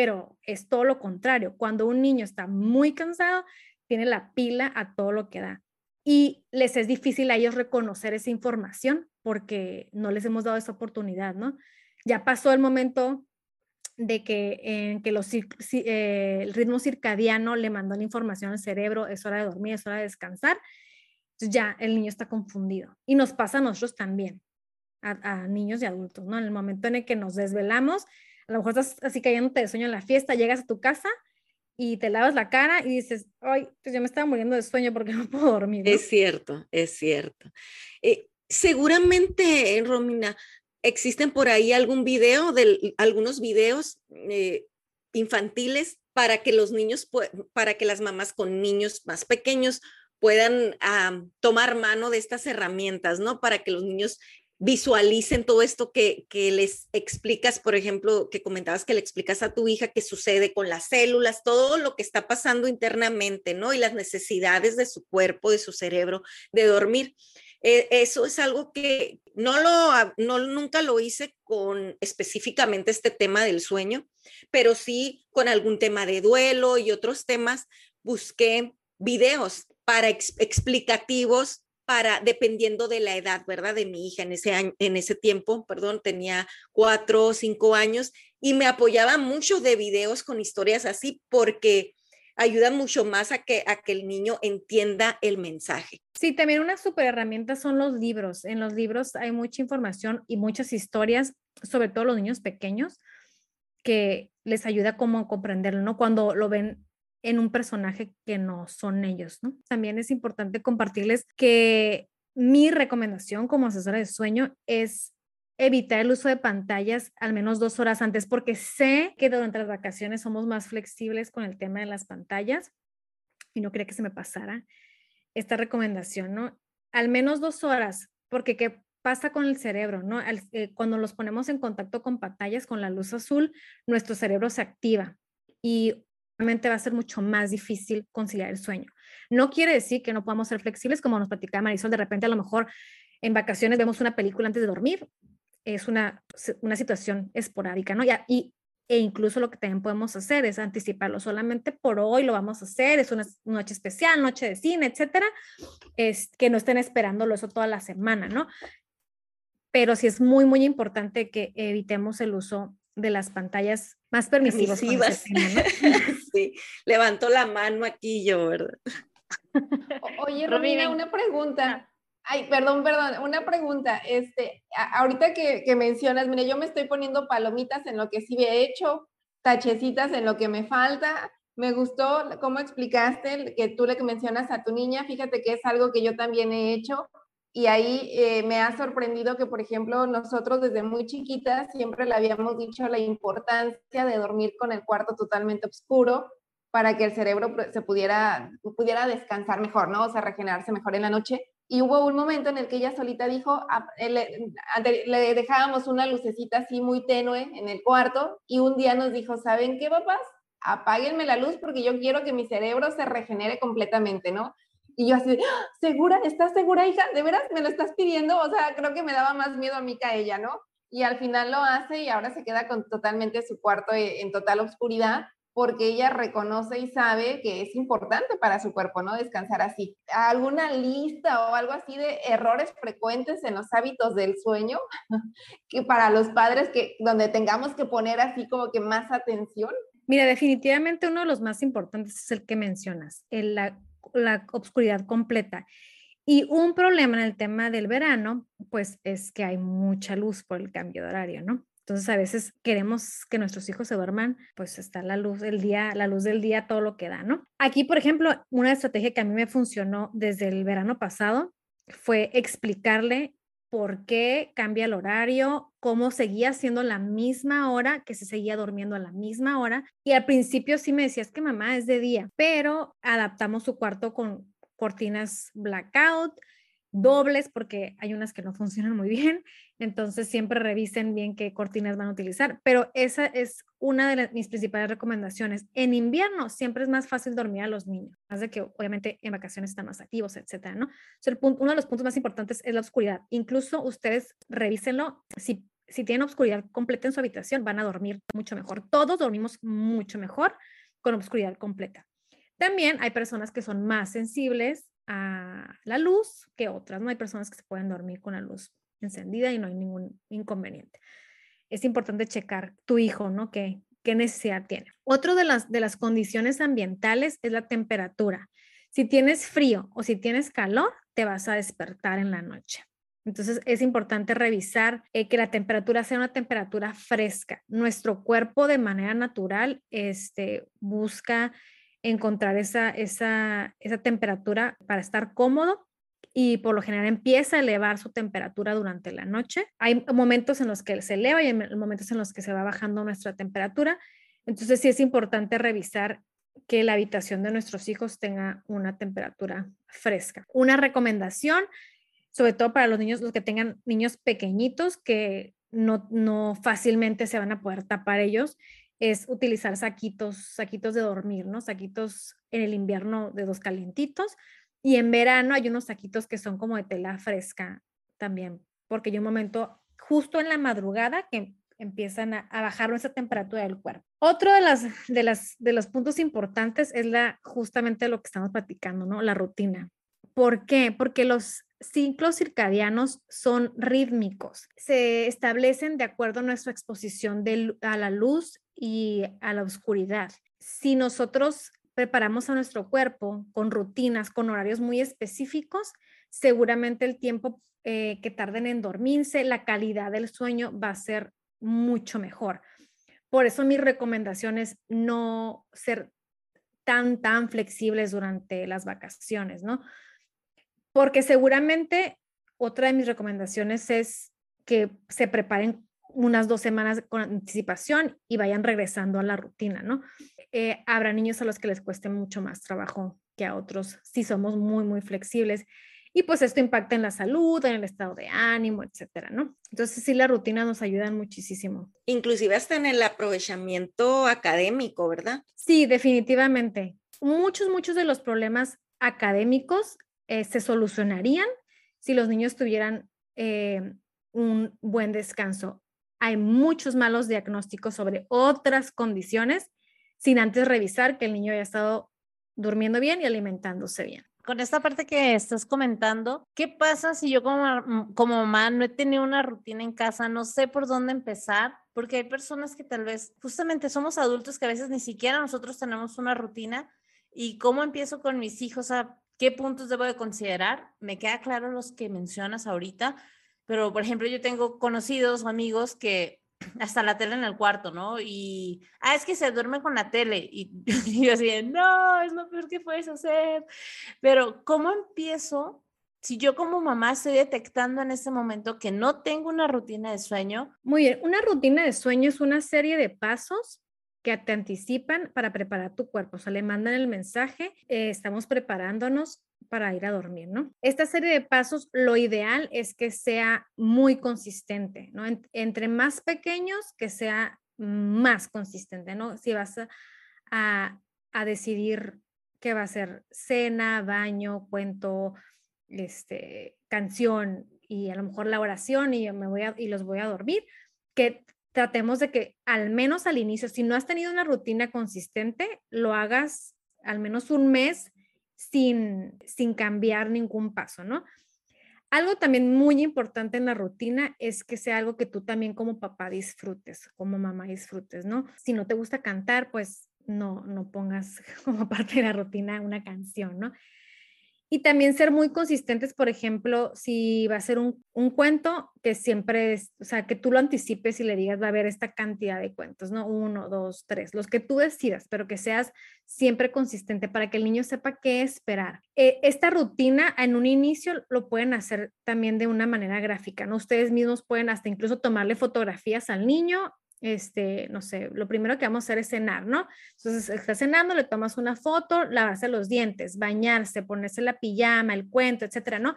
pero es todo lo contrario. Cuando un niño está muy cansado, tiene la pila a todo lo que da. Y les es difícil a ellos reconocer esa información porque no les hemos dado esa oportunidad, ¿no? Ya pasó el momento de que, en que los, eh, el ritmo circadiano le mandó la información al cerebro, es hora de dormir, es hora de descansar, ya el niño está confundido. Y nos pasa a nosotros también, a, niños y adultos, ¿no? En el momento en el que nos desvelamos, a lo mejor estás así cayéndote de sueño en la fiesta, llegas a tu casa y te lavas la cara y dices, ay, pues yo me estaba muriendo de sueño porque no puedo dormir. Es cierto, es cierto. Eh, seguramente, Romina, existen por ahí algún video, de, algunos videos eh, infantiles para que los niños, para que las mamás con niños más pequeños puedan tomar mano de estas herramientas, ¿no? Para que los niños visualicen todo esto que, que, les explicas, por ejemplo, que comentabas que le explicas a tu hija qué sucede con las células, todo lo que está pasando internamente, ¿no? Y las necesidades de su cuerpo, de su cerebro, de dormir. Eh, eso es algo que no lo, no, nunca lo hice con específicamente este tema del sueño, pero sí con algún tema de duelo y otros temas, busqué videos para explicativos para, dependiendo de la edad, ¿verdad? De mi hija en ese, en ese tiempo, perdón, tenía cuatro o cinco años y me apoyaba mucho de videos con historias así porque ayuda mucho más a que, a que el niño entienda el mensaje. Sí, también una super herramienta son los libros. En los libros hay mucha información y muchas historias, sobre todo los niños pequeños, que les ayuda como a comprenderlo, ¿no? Cuando lo ven en un personaje que no son ellos, ¿no? También es importante compartirles que mi recomendación como asesora de sueño es evitar el uso de pantallas al menos dos horas antes, porque sé que durante las vacaciones somos más flexibles con el tema de las pantallas y no quería que se me pasara esta recomendación, ¿no? Al menos dos horas, porque ¿qué pasa con el cerebro, ¿no? Eh, cuando los ponemos en contacto con pantallas, con la luz azul, nuestro cerebro se activa y va a ser mucho más difícil conciliar el sueño. No quiere decir que no podamos ser flexibles, como nos platicaba Marisol, de repente a lo mejor en vacaciones vemos una película antes de dormir, es una, una situación esporádica, ¿no? Y, y e incluso lo que también podemos hacer es anticiparlo solamente por hoy lo vamos a hacer, es una noche especial, noche de cine, etcétera, es que no estén esperándolo eso toda la semana, ¿no? Pero sí es muy, muy importante que evitemos el uso de las pantallas más permisivas. sí, levantó la mano aquí yo, ¿verdad? oye, Romina, una pregunta. Ay, perdón, perdón, una pregunta. Este, ahorita que, que, mencionas, mire, yo me estoy poniendo palomitas en lo que sí he hecho, tachecitas en lo que me falta. Me gustó cómo explicaste que tú le mencionas a tu niña. Fíjate que es algo que yo también he hecho. Y ahí eh, me ha sorprendido que, por ejemplo, nosotros desde muy chiquitas siempre le habíamos dicho la importancia de dormir con el cuarto totalmente oscuro para que el cerebro se pudiera, pudiera descansar mejor, ¿no? O sea, regenerarse mejor en la noche. Y hubo un momento en el que ella solita dijo, ah, le, le, dejábamos una lucecita así muy tenue en el cuarto y un día nos dijo, ¿saben qué, papás? Apáguenme la luz porque yo quiero que mi cerebro se regenere completamente, ¿no? Y yo así, ¡Ah! ¿segura? ¿Estás segura, hija? ¿De veras me lo estás pidiendo? O sea, creo que me daba más miedo a mí que a ella, ¿no? Y al final lo hace y ahora se queda con totalmente su cuarto eh, en total oscuridad porque ella reconoce y sabe que es importante para su cuerpo, ¿no? Descansar así. ¿Alguna lista o algo así de errores frecuentes en los hábitos del sueño? que para los padres que donde tengamos que poner así como que más atención. Mira, definitivamente uno de los más importantes es el que mencionas, el, la, la obscuridad completa. Y un problema en el tema del verano, pues es que hay mucha luz por el cambio de horario, ¿no? Entonces a veces queremos que nuestros hijos se duerman, pues está la luz del día, la luz del día, todo lo que da, ¿no? Aquí, por ejemplo, una estrategia que a mí me funcionó desde el verano pasado fue explicarle por qué cambia el horario, cómo seguía siendo la misma hora, que se seguía durmiendo a la misma hora. Y al principio sí me decías que mamá es de día, pero adaptamos su cuarto con cortinas blackout, dobles porque hay unas que no funcionan muy bien, entonces siempre revisen bien qué cortinas van a utilizar, pero esa es una de mis principales recomendaciones. En invierno siempre es más fácil dormir a los niños, más de que obviamente en vacaciones están más activos, etcétera, ¿no? uno de los puntos más importantes es la oscuridad. Incluso ustedes revísenlo si si tienen oscuridad completa en su habitación, van a dormir mucho mejor. Todos dormimos mucho mejor con oscuridad completa. También hay personas que son más sensibles la luz que otras, ¿no? Hay personas que se pueden dormir con la luz encendida y no hay ningún inconveniente. Es importante checar tu hijo, ¿no? ¿Qué, qué necesidad tiene? Otro de las, de las condiciones ambientales es la temperatura. Si tienes frío o si tienes calor, te vas a despertar en la noche. Entonces es importante revisar eh, que la temperatura sea una temperatura fresca. Nuestro cuerpo de manera natural este, busca encontrar esa, esa, esa temperatura para estar cómodo y por lo general empieza a elevar su temperatura durante la noche. Hay momentos en los que se eleva y hay momentos en los que se va bajando nuestra temperatura. Entonces sí es importante revisar que la habitación de nuestros hijos tenga una temperatura fresca. Una recomendación, sobre todo para los niños, los que tengan niños pequeñitos que no, no fácilmente se van a poder tapar ellos, es utilizar saquitos, saquitos de dormir, ¿no? Saquitos en el invierno de dos calientitos y en verano hay unos saquitos que son como de tela fresca también, porque hay un momento justo en la madrugada que empiezan a, bajar nuestra temperatura del cuerpo. Otro de, las, de, las, de los puntos importantes es la, justamente lo que estamos platicando, ¿no? La rutina. ¿Por qué? Porque los ciclos circadianos son rítmicos. Se establecen de acuerdo a nuestra exposición a la luz y a la oscuridad. Si nosotros preparamos a nuestro cuerpo con rutinas, con horarios muy específicos, seguramente el tiempo eh, que tarden en dormirse, la calidad del sueño va a ser mucho mejor. Por eso mi recomendación es no ser tan, tan flexibles durante las vacaciones, ¿no? Porque seguramente otra de mis recomendaciones es que se preparen unas dos semanas con anticipación y vayan regresando a la rutina, ¿no? Eh, habrá niños a los que les cueste mucho más trabajo que a otros si somos muy, muy flexibles. Y pues esto impacta en la salud, en el estado de ánimo, etcétera, ¿no? Entonces sí, las rutinas nos ayudan muchísimo. Inclusive hasta en el aprovechamiento académico, ¿verdad? Sí, definitivamente. Muchos, muchos de los problemas académicos eh, se solucionarían si los niños tuvieran eh, un buen descanso hay muchos malos diagnósticos sobre otras condiciones sin antes revisar que el niño haya estado durmiendo bien y alimentándose bien. Con esta parte que estás comentando, ¿qué pasa si yo como, como mamá no he tenido una rutina en casa, no sé por dónde empezar? Porque hay personas que tal vez, justamente somos adultos que a veces ni siquiera nosotros tenemos una rutina y cómo empiezo con mis hijos a qué puntos debo de considerar. Me queda claro los que mencionas ahorita, pero por ejemplo yo tengo conocidos o amigos que hasta la tele en el cuarto, ¿no? Y, ah, es que se duerme con la tele. Y, yo así, no, es lo peor que puedes hacer. Pero, ¿cómo empiezo? Si yo como mamá estoy detectando en este momento que no tengo una rutina de sueño. Muy bien, una rutina de sueño es una serie de pasos que te anticipan para preparar tu cuerpo. O sea, le mandan el mensaje, eh, estamos preparándonos para ir a dormir, ¿no? Esta serie de pasos, lo ideal es que sea muy consistente, ¿no? entre más pequeños, que sea más consistente, ¿no? Si vas a, a, decidir qué va a ser cena, baño, cuento, este, canción y a lo mejor la oración y me voy a, y los voy a dormir, que tratemos de que al menos al inicio, si no has tenido una rutina consistente, lo hagas al menos un mes sin, sin cambiar ningún paso, ¿no? Algo también muy importante en la rutina es que sea algo que tú también como papá disfrutes, como mamá disfrutes, ¿no? Si no te gusta cantar, pues no, no pongas como parte de la rutina una canción, ¿no? Y también ser muy consistentes, por ejemplo, si va a ser un, un, cuento que siempre es, o sea, que tú lo anticipes y le digas, va a haber esta cantidad de cuentos, ¿no? Uno, dos, tres, los que tú decidas, pero que seas siempre consistente para que el niño sepa qué esperar. Eh, esta rutina en un inicio lo pueden hacer también de una manera gráfica, ¿no? Ustedes mismos pueden hasta incluso tomarle fotografías al niño este, no sé, lo primero que vamos a hacer es cenar, ¿no? Entonces, está cenando, le tomas una foto, lavarse los dientes, bañarse, ponerse la pijama, el cuento, etcétera, ¿no?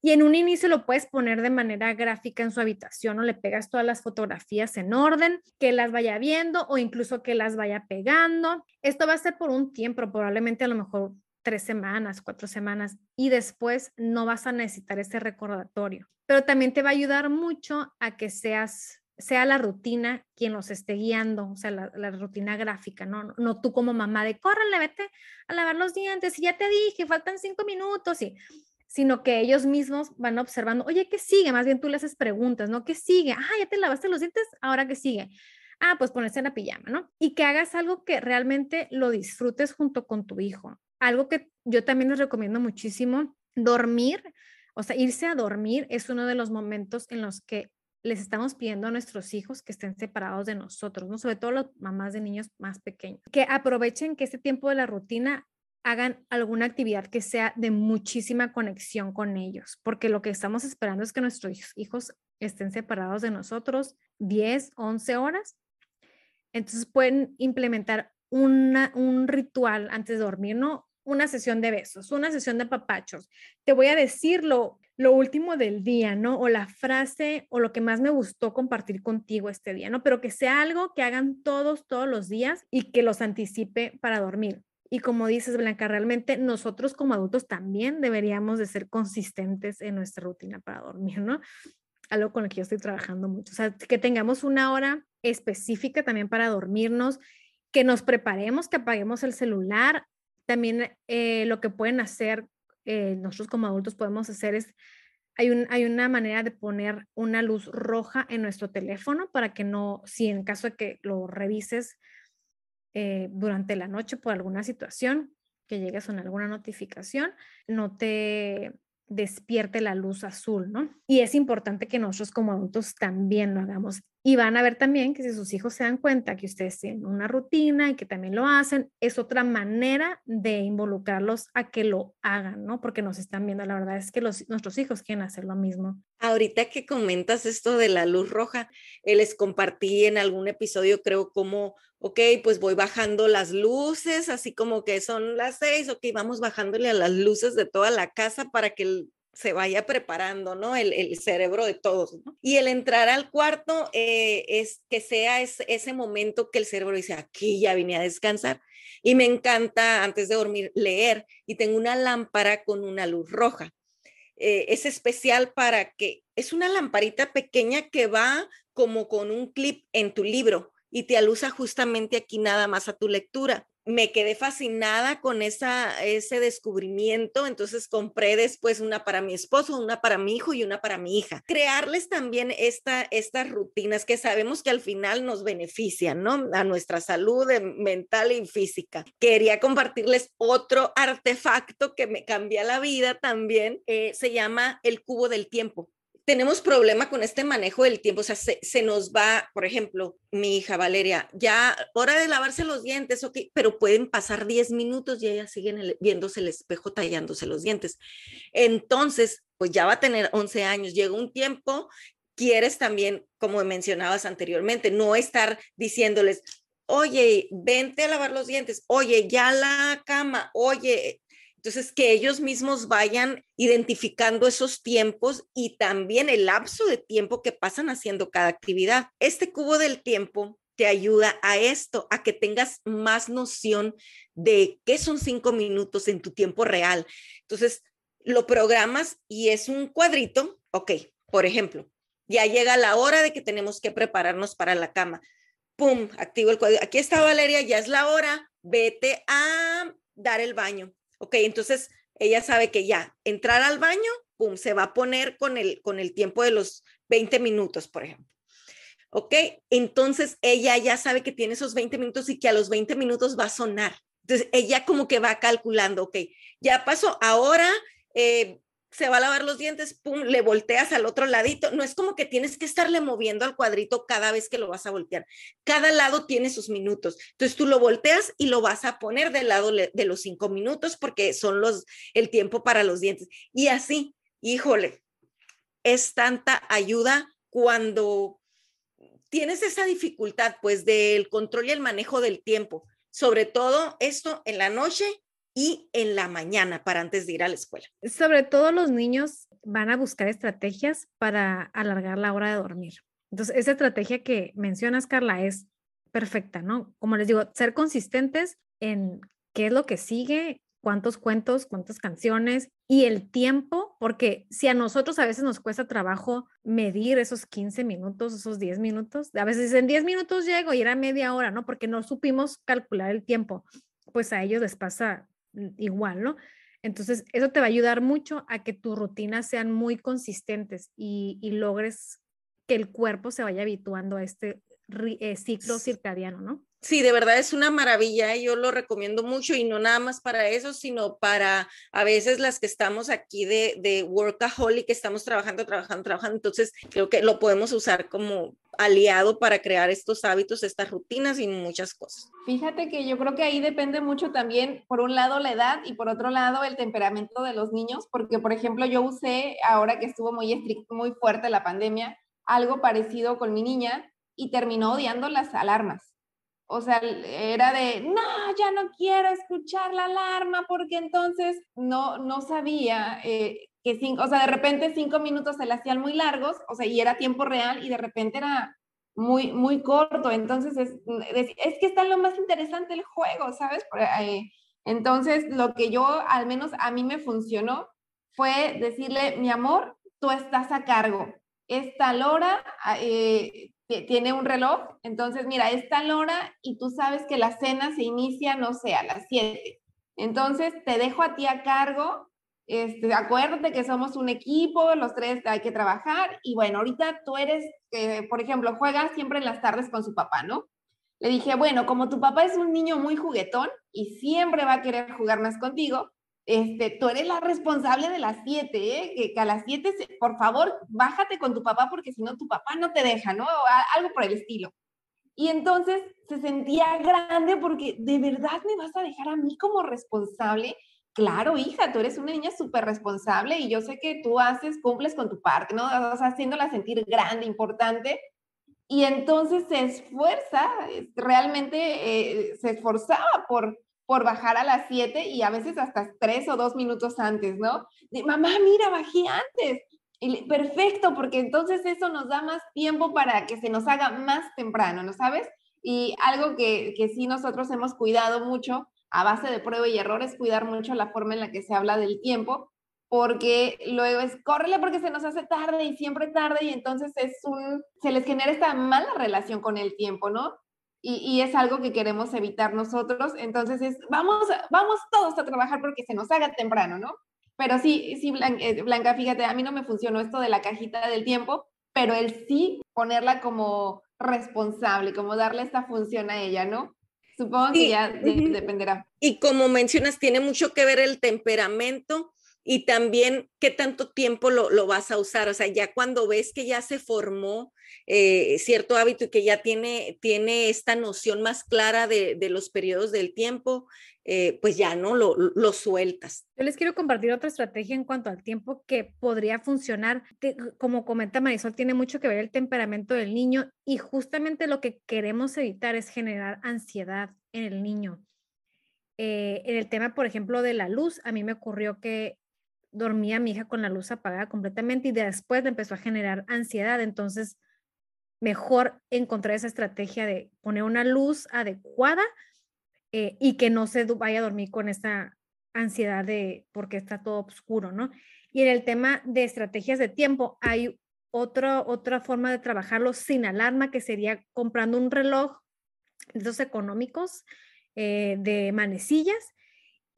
Y en un inicio lo puedes poner de manera gráfica en su habitación o le pegas todas las fotografías en orden, que las vaya viendo o incluso que las vaya pegando. Esto va a ser por un tiempo, probablemente a lo mejor tres semanas, cuatro semanas, y después no vas a necesitar ese recordatorio. Pero también te va a ayudar mucho a que seas sea la rutina quien los esté guiando, o sea, la, rutina gráfica, ¿no? No tú como mamá de, córrele, vete a lavar los dientes y ya te dije, faltan cinco minutos, y, sino que ellos mismos van observando, oye, ¿qué sigue? Más bien tú le haces preguntas, ¿no? ¿Qué sigue? Ah, ya te lavaste los dientes, ahora ¿qué sigue? Ah, pues ponerse la pijama, ¿no? Y que hagas algo que realmente lo disfrutes junto con tu hijo. Algo que yo también les recomiendo muchísimo, dormir, o sea, irse a dormir es uno de los momentos en los que les estamos pidiendo a nuestros hijos que estén separados de nosotros, ¿no? Sobre todo las mamás de niños más pequeños, que aprovechen que este tiempo de la rutina hagan alguna actividad que sea de muchísima conexión con ellos, porque lo que estamos esperando es que nuestros hijos estén separados de nosotros 10, 11 horas. Entonces pueden implementar un ritual antes de dormir. Una sesión de besos, una sesión de papachos. Te voy a decirlo, lo último del día, ¿no? O la frase o lo que más me gustó compartir contigo este día, ¿no? Pero que sea algo que hagan todos, todos los días y que los anticipe para dormir. Y como dices, Blanca, realmente nosotros como adultos también deberíamos de ser consistentes en nuestra rutina para dormir, ¿no? Algo con lo que yo estoy trabajando mucho. O sea, que tengamos una hora específica también para dormirnos, que nos preparemos, que apaguemos el celular. También eh, lo que pueden hacer eh, nosotros como adultos podemos hacer es, hay, hay una manera de poner una luz roja en nuestro teléfono para que no, si en caso de que lo revises eh, durante la noche por alguna situación, que llegues con alguna notificación, no te despierte la luz azul, ¿no? Y es importante que nosotros como adultos también lo hagamos. Y van a ver también que si sus hijos se dan cuenta que ustedes tienen una rutina y que también lo hacen, es otra manera de involucrarlos a que lo hagan, ¿no? Porque nos están viendo. La verdad es que los, nuestros hijos quieren hacer lo mismo. Ahorita que comentas esto de la luz roja, eh, les compartí en algún episodio, creo, como, ok, pues voy bajando las luces, así como que son las seis, ok, vamos bajándole a las luces de toda la casa para que se vaya preparando, ¿no? El, el cerebro de todos. Y el entrar al cuarto eh, es que sea ese momento que el cerebro dice, aquí ya vine a descansar. Y me encanta antes de dormir leer y tengo una lámpara con una luz roja. eh, es especial para que es una lamparita pequeña que va como con un clip en tu libro y te alusa justamente aquí nada más a tu lectura me quedé fascinada con esa, ese descubrimiento, entonces compré después una para mi esposo, una para mi hijo y una para mi hija. Crearles también esta, estas rutinas que sabemos que al final nos benefician, ¿no? A nuestra salud mental y física. Quería compartirles otro artefacto que me cambia la vida también, eh, se llama el cubo del tiempo tenemos problema con este manejo del tiempo, o sea, se, nos va, por ejemplo, mi hija Valeria, ya hora de lavarse los dientes, ok, pero pueden pasar 10 minutos y ella sigue viéndose el espejo tallándose los dientes. Entonces, pues ya va a tener 11 años, llega un tiempo, quieres también, como mencionabas anteriormente, no estar diciéndoles, oye, vente a lavar los dientes, oye, ya la cama, oye, entonces, que ellos mismos vayan identificando esos tiempos y también el lapso de tiempo que pasan haciendo cada actividad. Este cubo del tiempo te ayuda a esto, a que tengas más noción de qué son cinco minutos en tu tiempo real. Entonces, lo programas y es un cuadrito, ok, por ejemplo, ya llega la hora de que tenemos que prepararnos para la cama. Pum, activo el cuadrito. Aquí está Valeria, ya es la hora, vete a dar el baño. Ok, entonces ella sabe que ya entrar al baño, se va a poner con el, con el tiempo de los 20 minutos, por ejemplo. ¿Ok? Entonces ella ya sabe que tiene esos 20 minutos y que a los 20 minutos va a sonar. Entonces ella como que va calculando, ok, ya pasó, ahora eh, se va a lavar los dientes, pum, le volteas al otro ladito. No es como que tienes que estarle moviendo al cuadrito cada vez que lo vas a voltear. Cada lado tiene sus minutos. Entonces tú lo volteas y lo vas a poner del lado de los cinco minutos porque son los, el tiempo para los dientes. Y así, híjole, es tanta ayuda cuando tienes esa dificultad, pues, del control y el manejo del tiempo. Sobre todo esto en la noche y en la mañana para antes de ir a la escuela. Sobre todo los niños van a buscar estrategias para alargar la hora de dormir. Entonces, esa estrategia que mencionas, Carla, es perfecta, ¿no? Como les digo, ser consistentes en qué es lo que sigue, cuántos cuentos, cuántas canciones y el tiempo, porque si a nosotros a veces nos cuesta trabajo medir esos 15 minutos, esos 10 minutos, a veces en 10 minutos llego y era media hora, ¿no? Porque no supimos calcular el tiempo, pues a ellos les pasa igual, ¿no? Entonces, eso te va a ayudar mucho a que tus rutinas sean muy consistentes y, logres que el cuerpo se vaya habituando a este eh, ciclo circadiano, ¿no? Sí, de verdad es una maravilla, yo lo recomiendo mucho y no nada más para eso, sino para a veces las que estamos aquí de, de workaholic, estamos trabajando, trabajando, trabajando, entonces creo que lo podemos usar como aliado para crear estos hábitos, estas rutinas y muchas cosas. Fíjate que yo creo que ahí depende mucho también, por un lado la edad y por otro lado el temperamento de los niños, porque por ejemplo yo usé, ahora que estuvo muy estricto, muy fuerte la pandemia, algo parecido con mi niña y terminó odiando las alarmas o sea, era de, no, ya no quiero escuchar la alarma porque entonces no, no sabía eh, que cinco, o sea, de repente cinco minutos se le hacían muy largos, o sea, y era tiempo real y de repente era muy, muy corto. Entonces, es, es que está lo más interesante el juego, ¿sabes? Entonces, lo que yo, al menos a mí me funcionó, fue decirle, mi amor, tú estás a cargo. Esta hora, eh, tiene un reloj, entonces mira, es tal hora y tú sabes que la cena se inicia, no sé, a las 7. Entonces te dejo a ti a cargo, este, acuérdate que somos un equipo, los tres hay que trabajar y bueno, ahorita tú eres, eh, por ejemplo, juegas siempre en las tardes con su papá, ¿no? Le dije, bueno, como tu papá es un niño muy juguetón y siempre va a querer jugar más contigo, este, tú eres la responsable de las siete, ¿eh? que, a las siete, por favor, bájate con tu papá porque si no tu papá no te deja, ¿no? algo por el estilo. Y entonces se sentía grande porque de verdad me vas a dejar a mí como responsable. Claro, hija, tú eres una niña súper responsable y yo sé que tú haces, cumples con tu parte, ¿no? O haciéndola sentir grande, importante. Y entonces se esfuerza, realmente eh, se esforzaba por, por bajar a las 7 y a veces hasta 3 o 2 minutos antes, ¿no? De, mamá, mira, bajé antes. Y, perfecto, porque entonces eso nos da más tiempo para que se nos haga más temprano, ¿no sabes? Y algo que, que sí nosotros hemos cuidado mucho a base de prueba y error es cuidar mucho la forma en la que se habla del tiempo, porque luego es córrele porque se nos hace tarde y siempre tarde y entonces es se les genera esta mala relación con el tiempo, ¿no? Y, y, es algo que queremos evitar nosotros, entonces es, vamos, vamos todos a trabajar porque se nos haga temprano, ¿no? Pero sí, sí, eh, Blanca, fíjate, a mí no me funcionó esto de la cajita del tiempo, pero el sí ponerla como responsable, como darle esta función a ella, ¿no? Supongo que ya dependerá. Y como mencionas, tiene mucho que ver el temperamento y también qué tanto tiempo lo, lo, vas a usar. O sea, ya cuando ves que ya se formó eh, cierto hábito y que ya tiene, tiene esta noción más clara de, de los periodos del tiempo, eh, pues ya no lo, lo, sueltas. Yo les quiero compartir otra estrategia en cuanto al tiempo que podría funcionar. Como comenta Marisol, tiene mucho que ver el temperamento del niño y justamente lo que queremos evitar es generar ansiedad en el niño. Eh, en el tema, por ejemplo, de la luz, a mí me ocurrió que dormía mi hija con la luz apagada completamente y después le empezó a generar ansiedad. Entonces, mejor encontrar esa estrategia de poner una luz adecuada eh, y que no se vaya a dormir con esta ansiedad de porque está todo oscuro, ¿no? Y en el tema de estrategias de tiempo, hay otra, otra forma de trabajarlo sin alarma, que sería comprando un reloj de esos económicos eh, de manecillas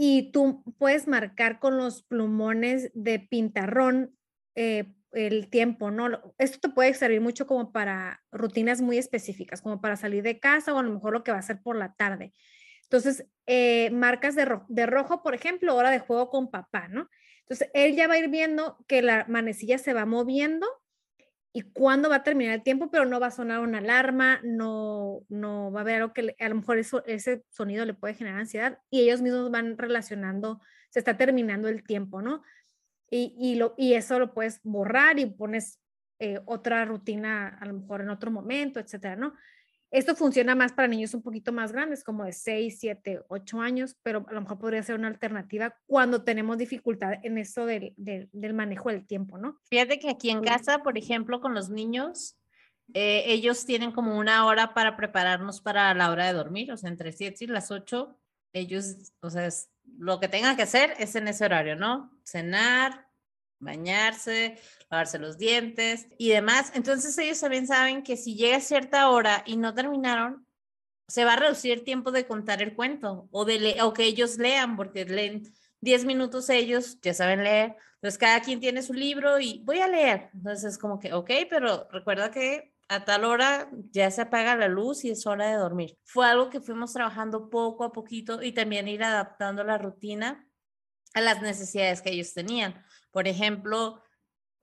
y tú puedes marcar con los plumones de pintarrón eh, el tiempo, ¿no? Esto te puede servir mucho como para rutinas muy específicas, como para salir de casa o a lo mejor lo que va a hacer por la tarde. Entonces, eh, marcas de, rojo, por ejemplo, hora de juego con papá, ¿no? Entonces, él ya va a ir viendo que la manecilla se va moviendo y cuándo va a terminar el tiempo, pero no va a sonar una alarma, no, no va a haber algo que a lo mejor eso, ese sonido le puede generar ansiedad y ellos mismos van relacionando, se está terminando el tiempo, ¿no? Y, y, lo, y eso lo puedes borrar y pones eh, otra rutina a lo mejor en otro momento, etcétera, ¿no? Esto funciona más para niños un poquito más grandes, como de 6, 7, 8 años, pero a lo mejor podría ser una alternativa cuando tenemos dificultad en eso del, del, manejo del tiempo, ¿no? Fíjate que aquí en casa, por ejemplo, con los niños, eh, ellos tienen como una hora para prepararnos para la hora de dormir, o sea, entre 7 y las 8, ellos, o sea, lo que tengan que hacer es en ese horario, ¿no? Cenar, bañarse, lavarse los dientes y demás. Entonces ellos también saben que si llega cierta hora y no terminaron, se va a reducir el tiempo de contar el cuento o, de o que ellos lean, porque leen 10 minutos ellos, ya saben leer. Entonces cada quien tiene su libro y voy a leer. Entonces es como que, ok, pero recuerda que a tal hora ya se apaga la luz y es hora de dormir. Fue algo que fuimos trabajando poco a poquito y también ir adaptando la rutina a las necesidades que ellos tenían. Por ejemplo,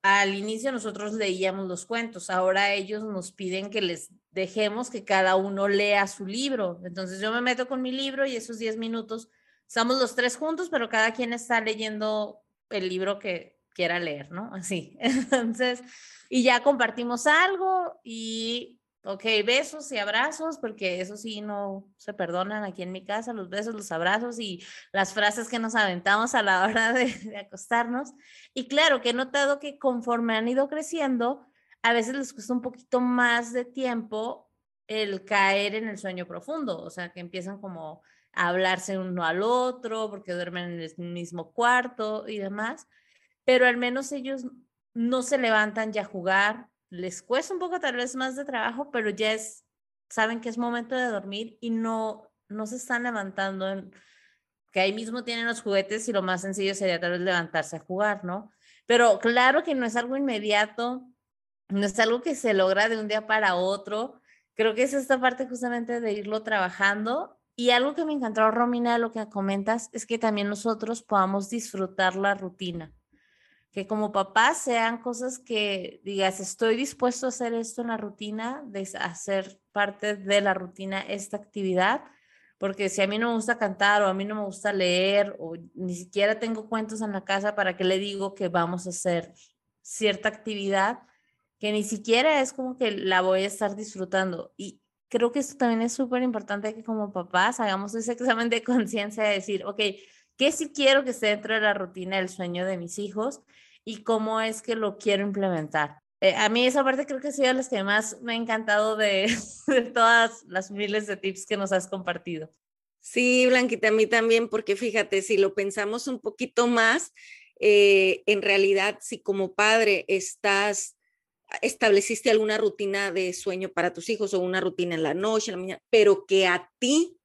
al inicio nosotros leíamos los cuentos, ahora ellos nos piden que les dejemos que cada uno lea su libro. Entonces yo me meto con mi libro y esos 10 minutos estamos los tres juntos, pero cada quien está leyendo el libro que quiera leer, ¿no? Así. Entonces, y ya compartimos algo y Ok, besos y abrazos, porque eso sí no se perdonan aquí en mi casa, los besos, los abrazos y las frases que nos aventamos a la hora de, acostarnos. Y claro que he notado que conforme han ido creciendo, a veces les cuesta un poquito más de tiempo el caer en el sueño profundo, o sea, que empiezan como a hablarse uno al otro porque duermen en el mismo cuarto y demás, pero al menos ellos no se levantan ya a jugar, les cuesta un poco tal vez más de trabajo, pero ya es, saben que es momento de dormir y no, no se están levantando, que ahí mismo tienen los juguetes y lo más sencillo sería tal vez levantarse a jugar, ¿no? Pero claro que no es algo inmediato, no es algo que se logra de un día para otro. Creo que es esta parte justamente de irlo trabajando. Y algo que me encantó, Romina, lo que comentas, es que también nosotros podamos disfrutar la rutina que como papá sean cosas que digas, estoy dispuesto a hacer esto en la rutina, de hacer parte de la rutina esta actividad, porque si a mí no me gusta cantar o a mí no me gusta leer o ni siquiera tengo cuentos en la casa, ¿para qué le digo que vamos a hacer cierta actividad que ni siquiera es como que la voy a estar disfrutando? Y creo que esto también es súper importante que como papás hagamos ese examen de conciencia de decir, ok, ¿qué sí quiero que esté dentro de la rutina del sueño de mis hijos? Y cómo es que lo quiero implementar. Eh, a mí esa parte creo que ha sido las que más me ha encantado de, de todas las miles de tips que nos has compartido. Sí, Blanquita, a mí también, porque fíjate, si lo pensamos un poquito más, eh, en realidad si como padre estás estableciste alguna rutina de sueño para tus hijos o una rutina en la noche, en la mañana, pero que a ti,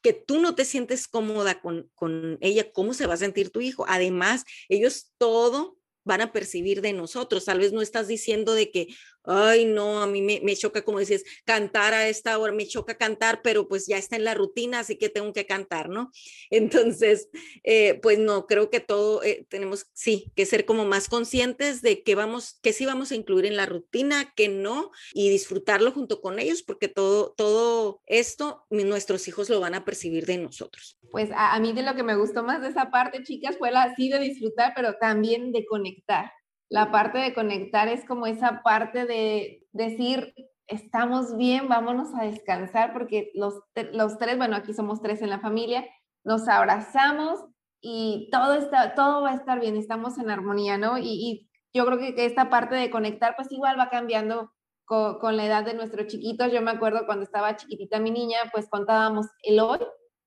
que tú no te sientes cómoda con, con ella, ¿cómo se va a sentir tu hijo? Además, ellos todo van a percibir de nosotros. Tal vez no estás diciendo de que, ay, no, a mí me, me, choca, como dices, cantar a esta hora, me choca cantar, pero pues ya está en la rutina, así que tengo que cantar, ¿no? Entonces, eh, pues no, creo que todo eh, tenemos, sí, que ser como más conscientes de que vamos, que sí vamos a incluir en la rutina, que no, y disfrutarlo junto con ellos, porque todo, todo esto nuestros hijos lo van a percibir de nosotros. Pues a, mí de lo que me gustó más de esa parte, chicas, fue la sí de disfrutar, pero también de conectar la parte de conectar es como esa parte de decir, estamos bien, vámonos a descansar, porque los, los tres, bueno, aquí somos tres en la familia, nos abrazamos y todo, está, todo va a estar bien, estamos en armonía, ¿no? Y, y yo creo que, que, esta parte de conectar, pues igual va cambiando con, con, la edad de nuestros chiquitos. Yo me acuerdo cuando estaba chiquitita mi niña, pues contábamos el hoy.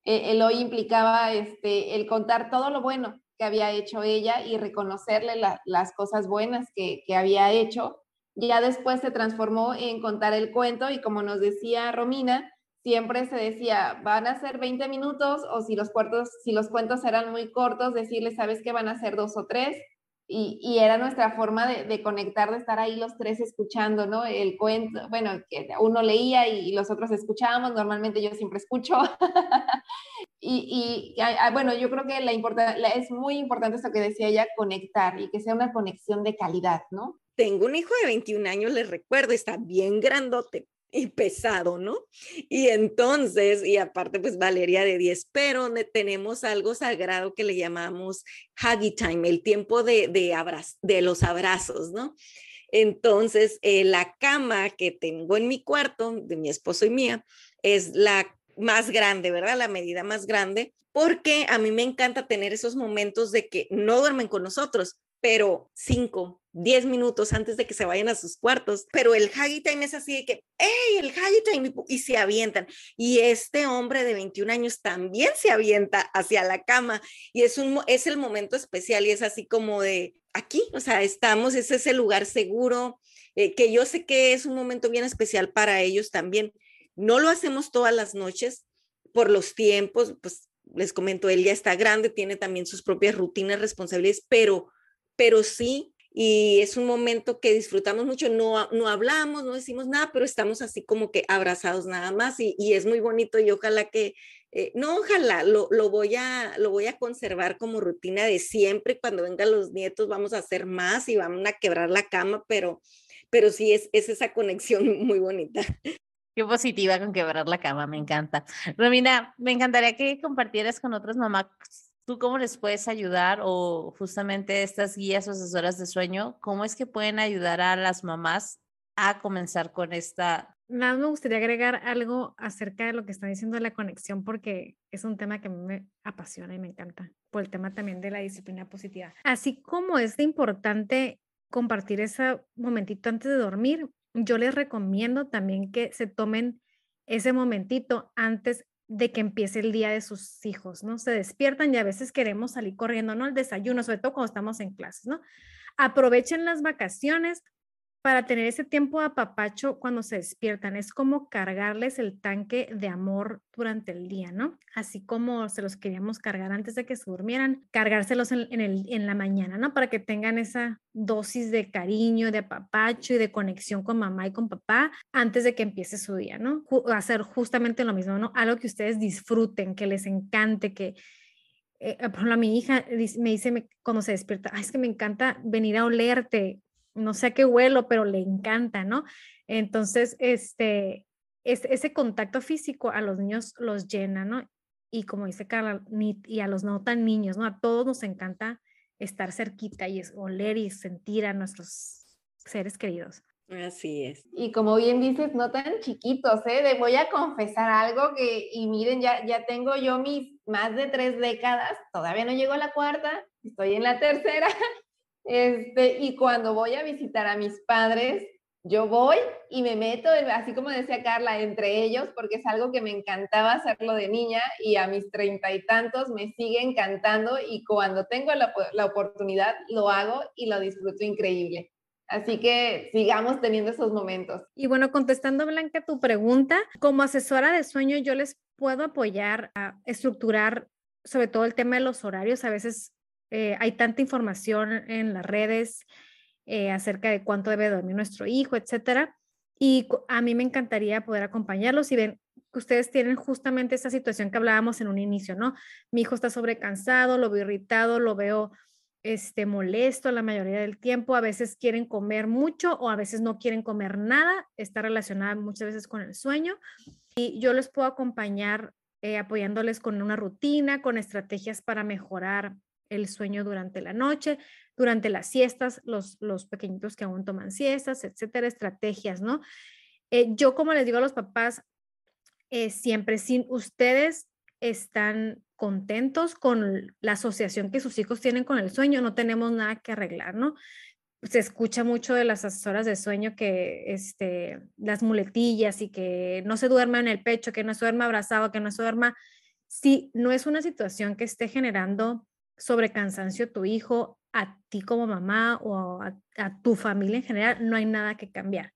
Eh, el hoy implicaba este, el contar todo lo bueno, que había hecho ella y reconocerle las cosas buenas que, que, había hecho. Ya después se transformó en contar el cuento y como nos decía Romina, siempre se decía, van a ser 20 minutos o si los, cuartos, si los cuentos eran muy cortos, decirles, sabes que van a ser dos o tres. Y, era nuestra forma de, conectar, de estar ahí los tres escuchando, ¿no? El cuento, bueno, que uno leía y, los otros escuchábamos, normalmente yo siempre escucho, Y, bueno, yo creo que la, la es muy importante esto que decía ella, conectar y que sea una conexión de calidad, ¿no? Tengo un hijo de 21 años, les recuerdo, está bien grandote y pesado, ¿no? Y entonces, y aparte pues Valeria de 10, pero tenemos algo sagrado que le llamamos Huggy Time, el tiempo de, de, de los abrazos, ¿no? Entonces, eh, la cama que tengo en mi cuarto, de mi esposo y mía, es la más grande, ¿verdad? La medida más grande, porque a mí me encanta tener esos momentos de que no duermen con nosotros, pero cinco, diez minutos antes de que se vayan a sus cuartos. Pero el Huggy Time es así de que, ¡hey, el Huggy Time! Y se avientan. Y este hombre de 21 años también se avienta hacia la cama. Y es, un, es el momento especial y es así como de, aquí, o sea, estamos, es el lugar seguro, eh, que yo sé que es un momento bien especial para ellos también. No lo hacemos todas las noches por los tiempos, pues les comento, él ya está grande, tiene también sus propias rutinas, responsabilidades, pero, pero sí, y es un momento que disfrutamos mucho, no, no hablamos, no decimos nada, pero estamos así como que abrazados nada más y, y es muy bonito y ojalá que, eh, no, ojalá, lo, lo, voy a, lo voy a conservar como rutina de siempre, cuando vengan los nietos vamos a hacer más y vamos a quebrar la cama, pero, pero sí es, es esa conexión muy bonita. Qué positiva con quebrar la cama, me encanta. Romina, me encantaría que compartieras con otras mamás, tú cómo les puedes ayudar o justamente estas guías o asesoras de sueño, cómo es que pueden ayudar a las mamás a comenzar con esta. Nada, me gustaría agregar algo acerca de lo que está diciendo de la conexión, porque es un tema que me apasiona y me encanta, por el tema también de la disciplina positiva. Así como es importante compartir ese momentito antes de dormir, yo les recomiendo también que se tomen ese momentito antes de que empiece el día de sus hijos, ¿no? Se despiertan y a veces queremos salir corriendo, ¿no? El desayuno, sobre todo cuando estamos en clases, ¿no? Aprovechen las vacaciones para tener ese tiempo de apapacho cuando se despiertan. Es como cargarles el tanque de amor durante el día, ¿no? Así como se los queríamos cargar antes de que se durmieran, cargárselos en, el, en la mañana, ¿no? Para que tengan esa dosis de cariño, de apapacho y de conexión con mamá y con papá antes de que empiece su día, ¿no? Hacer justamente lo mismo, ¿no? Algo que ustedes disfruten, que les encante, que, eh, por ejemplo, a mi hija me dice me, cuando se despierta, Ay, es que me encanta venir a olerte, no sé a qué huelo, pero le encanta, ¿no? Entonces, este, es, ese contacto físico a los niños los llena, ¿no? Y como dice Carla, y a los no tan niños, ¿no? A todos nos encanta estar cerquita y oler y sentir a nuestros seres queridos. Así es. Y como bien dices, no tan chiquitos, ¿eh? De, voy a confesar algo que, y miren, ya, ya tengo yo mis más de tres décadas, todavía no llego a la cuarta, estoy en la tercera, este, y cuando voy a visitar a mis padres, yo voy y me meto, así como decía Carla, entre ellos, porque es algo que me encantaba hacerlo de niña y a mis treinta y tantos me sigue encantando y cuando tengo la, la, oportunidad lo hago y lo disfruto increíble. Así que sigamos teniendo esos momentos. Y bueno, contestando Blanca tu pregunta, como asesora de sueño yo les puedo apoyar a estructurar sobre todo el tema de los horarios. A veces eh, hay tanta información en las redes eh, acerca de cuánto debe dormir nuestro hijo, etcétera. Y a mí me encantaría poder acompañarlos y ven que ustedes tienen justamente esa situación que hablábamos en un inicio, ¿no? Mi hijo está sobrecansado, lo veo irritado, lo veo este, molesto la mayoría del tiempo, a veces quieren comer mucho o a veces no quieren comer nada, está relacionada muchas veces con el sueño y yo les puedo acompañar eh, apoyándoles con una rutina, con estrategias para mejorar el sueño durante la noche, durante las siestas, los, los pequeñitos que aún toman siestas, etcétera, estrategias, ¿no? Eh, yo, como les digo a los papás, eh, siempre sin ustedes están contentos con la asociación que sus hijos tienen con el sueño, no tenemos nada que arreglar, ¿no? Se escucha mucho de las asesoras de sueño que este, las muletillas y que no se duerma en el pecho, que no se duerma abrazado, que no se duerma. Si no es una situación que esté generando sobrecansancio tu hijo, a ti como mamá o a, tu familia en general, no hay nada que cambiar.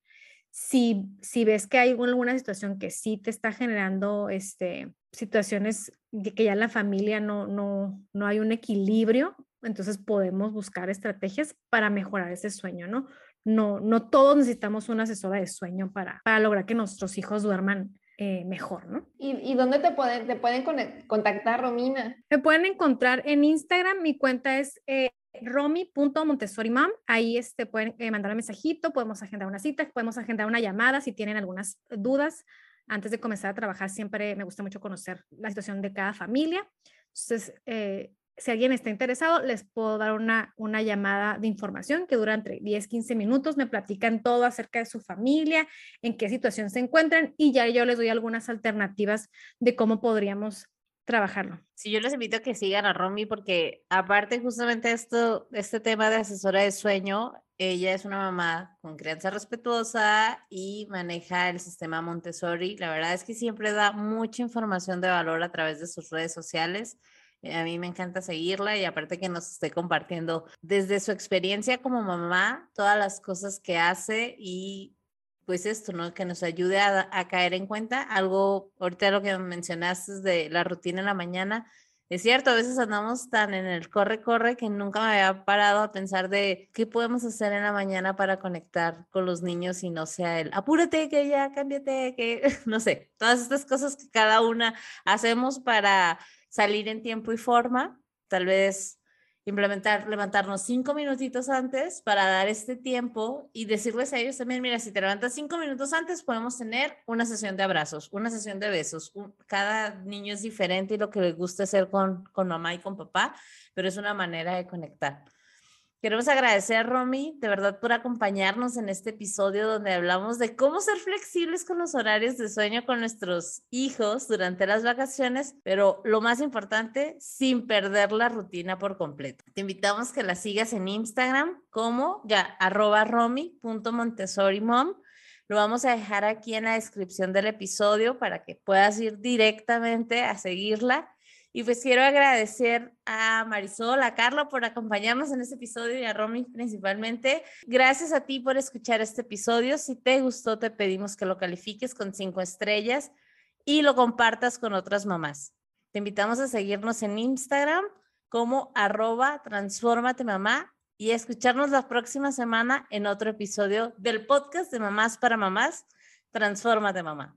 Si, si ves que hay alguna situación que sí te está generando este, situaciones de que ya en la familia no, no, no hay un equilibrio, entonces podemos buscar estrategias para mejorar ese sueño, ¿no? No, no todos necesitamos una asesora de sueño para, para lograr que nuestros hijos duerman eh, mejor, ¿no? ¿Y, ¿Y, dónde te pueden, te pueden contactar, Romina? Me pueden encontrar en Instagram, mi cuenta es eh, romi.montessorimam. Ahí este, pueden eh, mandar un mensajito, podemos agendar una cita, podemos agendar una llamada si tienen algunas dudas antes de comenzar a trabajar, siempre me gusta mucho conocer la situación de cada familia. Entonces, eh, si alguien está interesado, les puedo dar una, una llamada de información que dura entre 10, 15 minutos, me platican todo acerca de su familia, en qué situación se encuentran y ya yo les doy algunas alternativas de cómo podríamos trabajarlo. Sí, yo les invito a que sigan a Romy porque aparte justamente esto, este tema de asesora de sueño, ella es una mamá con crianza respetuosa y maneja el sistema Montessori. La verdad es que siempre da mucha información de valor a través de sus redes sociales. Eh, a mí me encanta seguirla y aparte que nos esté compartiendo desde su experiencia como mamá todas las cosas que hace y pues esto, ¿no? Que nos ayude a, caer en cuenta. Algo, ahorita lo que mencionaste de la rutina en la mañana, es cierto, a veces andamos tan en el corre, corre que nunca me había parado a pensar de qué podemos hacer en la mañana para conectar con los niños y no sea el apúrate, que ya cámbiate, que no sé, todas estas cosas que cada una hacemos para salir en tiempo y forma. Tal vez implementar, levantarnos cinco minutitos antes para dar este tiempo y decirles a ellos también, mira, si te levantas cinco minutos antes, podemos tener una sesión de abrazos, una sesión de besos. cada niño es diferente y lo que les gusta hacer con, con mamá y con papá, pero es una manera de conectar. Queremos agradecer a Romy, de verdad, por acompañarnos en este episodio donde hablamos de cómo ser flexibles con los horarios de sueño con nuestros hijos durante las vacaciones, pero lo más importante, sin perder la rutina por completo. Te invitamos que la sigas en Instagram como ya arroba romy.montessorimom. Lo vamos a dejar aquí en la descripción del episodio para que puedas ir directamente a seguirla y pues quiero agradecer a Marisol, a Carlos por acompañarnos en este episodio y a Romy principalmente. Gracias a ti por escuchar este episodio. Si te gustó, te pedimos que lo califiques con cinco estrellas y lo compartas con otras mamás. Te invitamos a seguirnos en Instagram como arroba transformate mamá y a escucharnos la próxima semana en otro episodio del podcast de Mamás para Mamás, Transfórmate Mamá.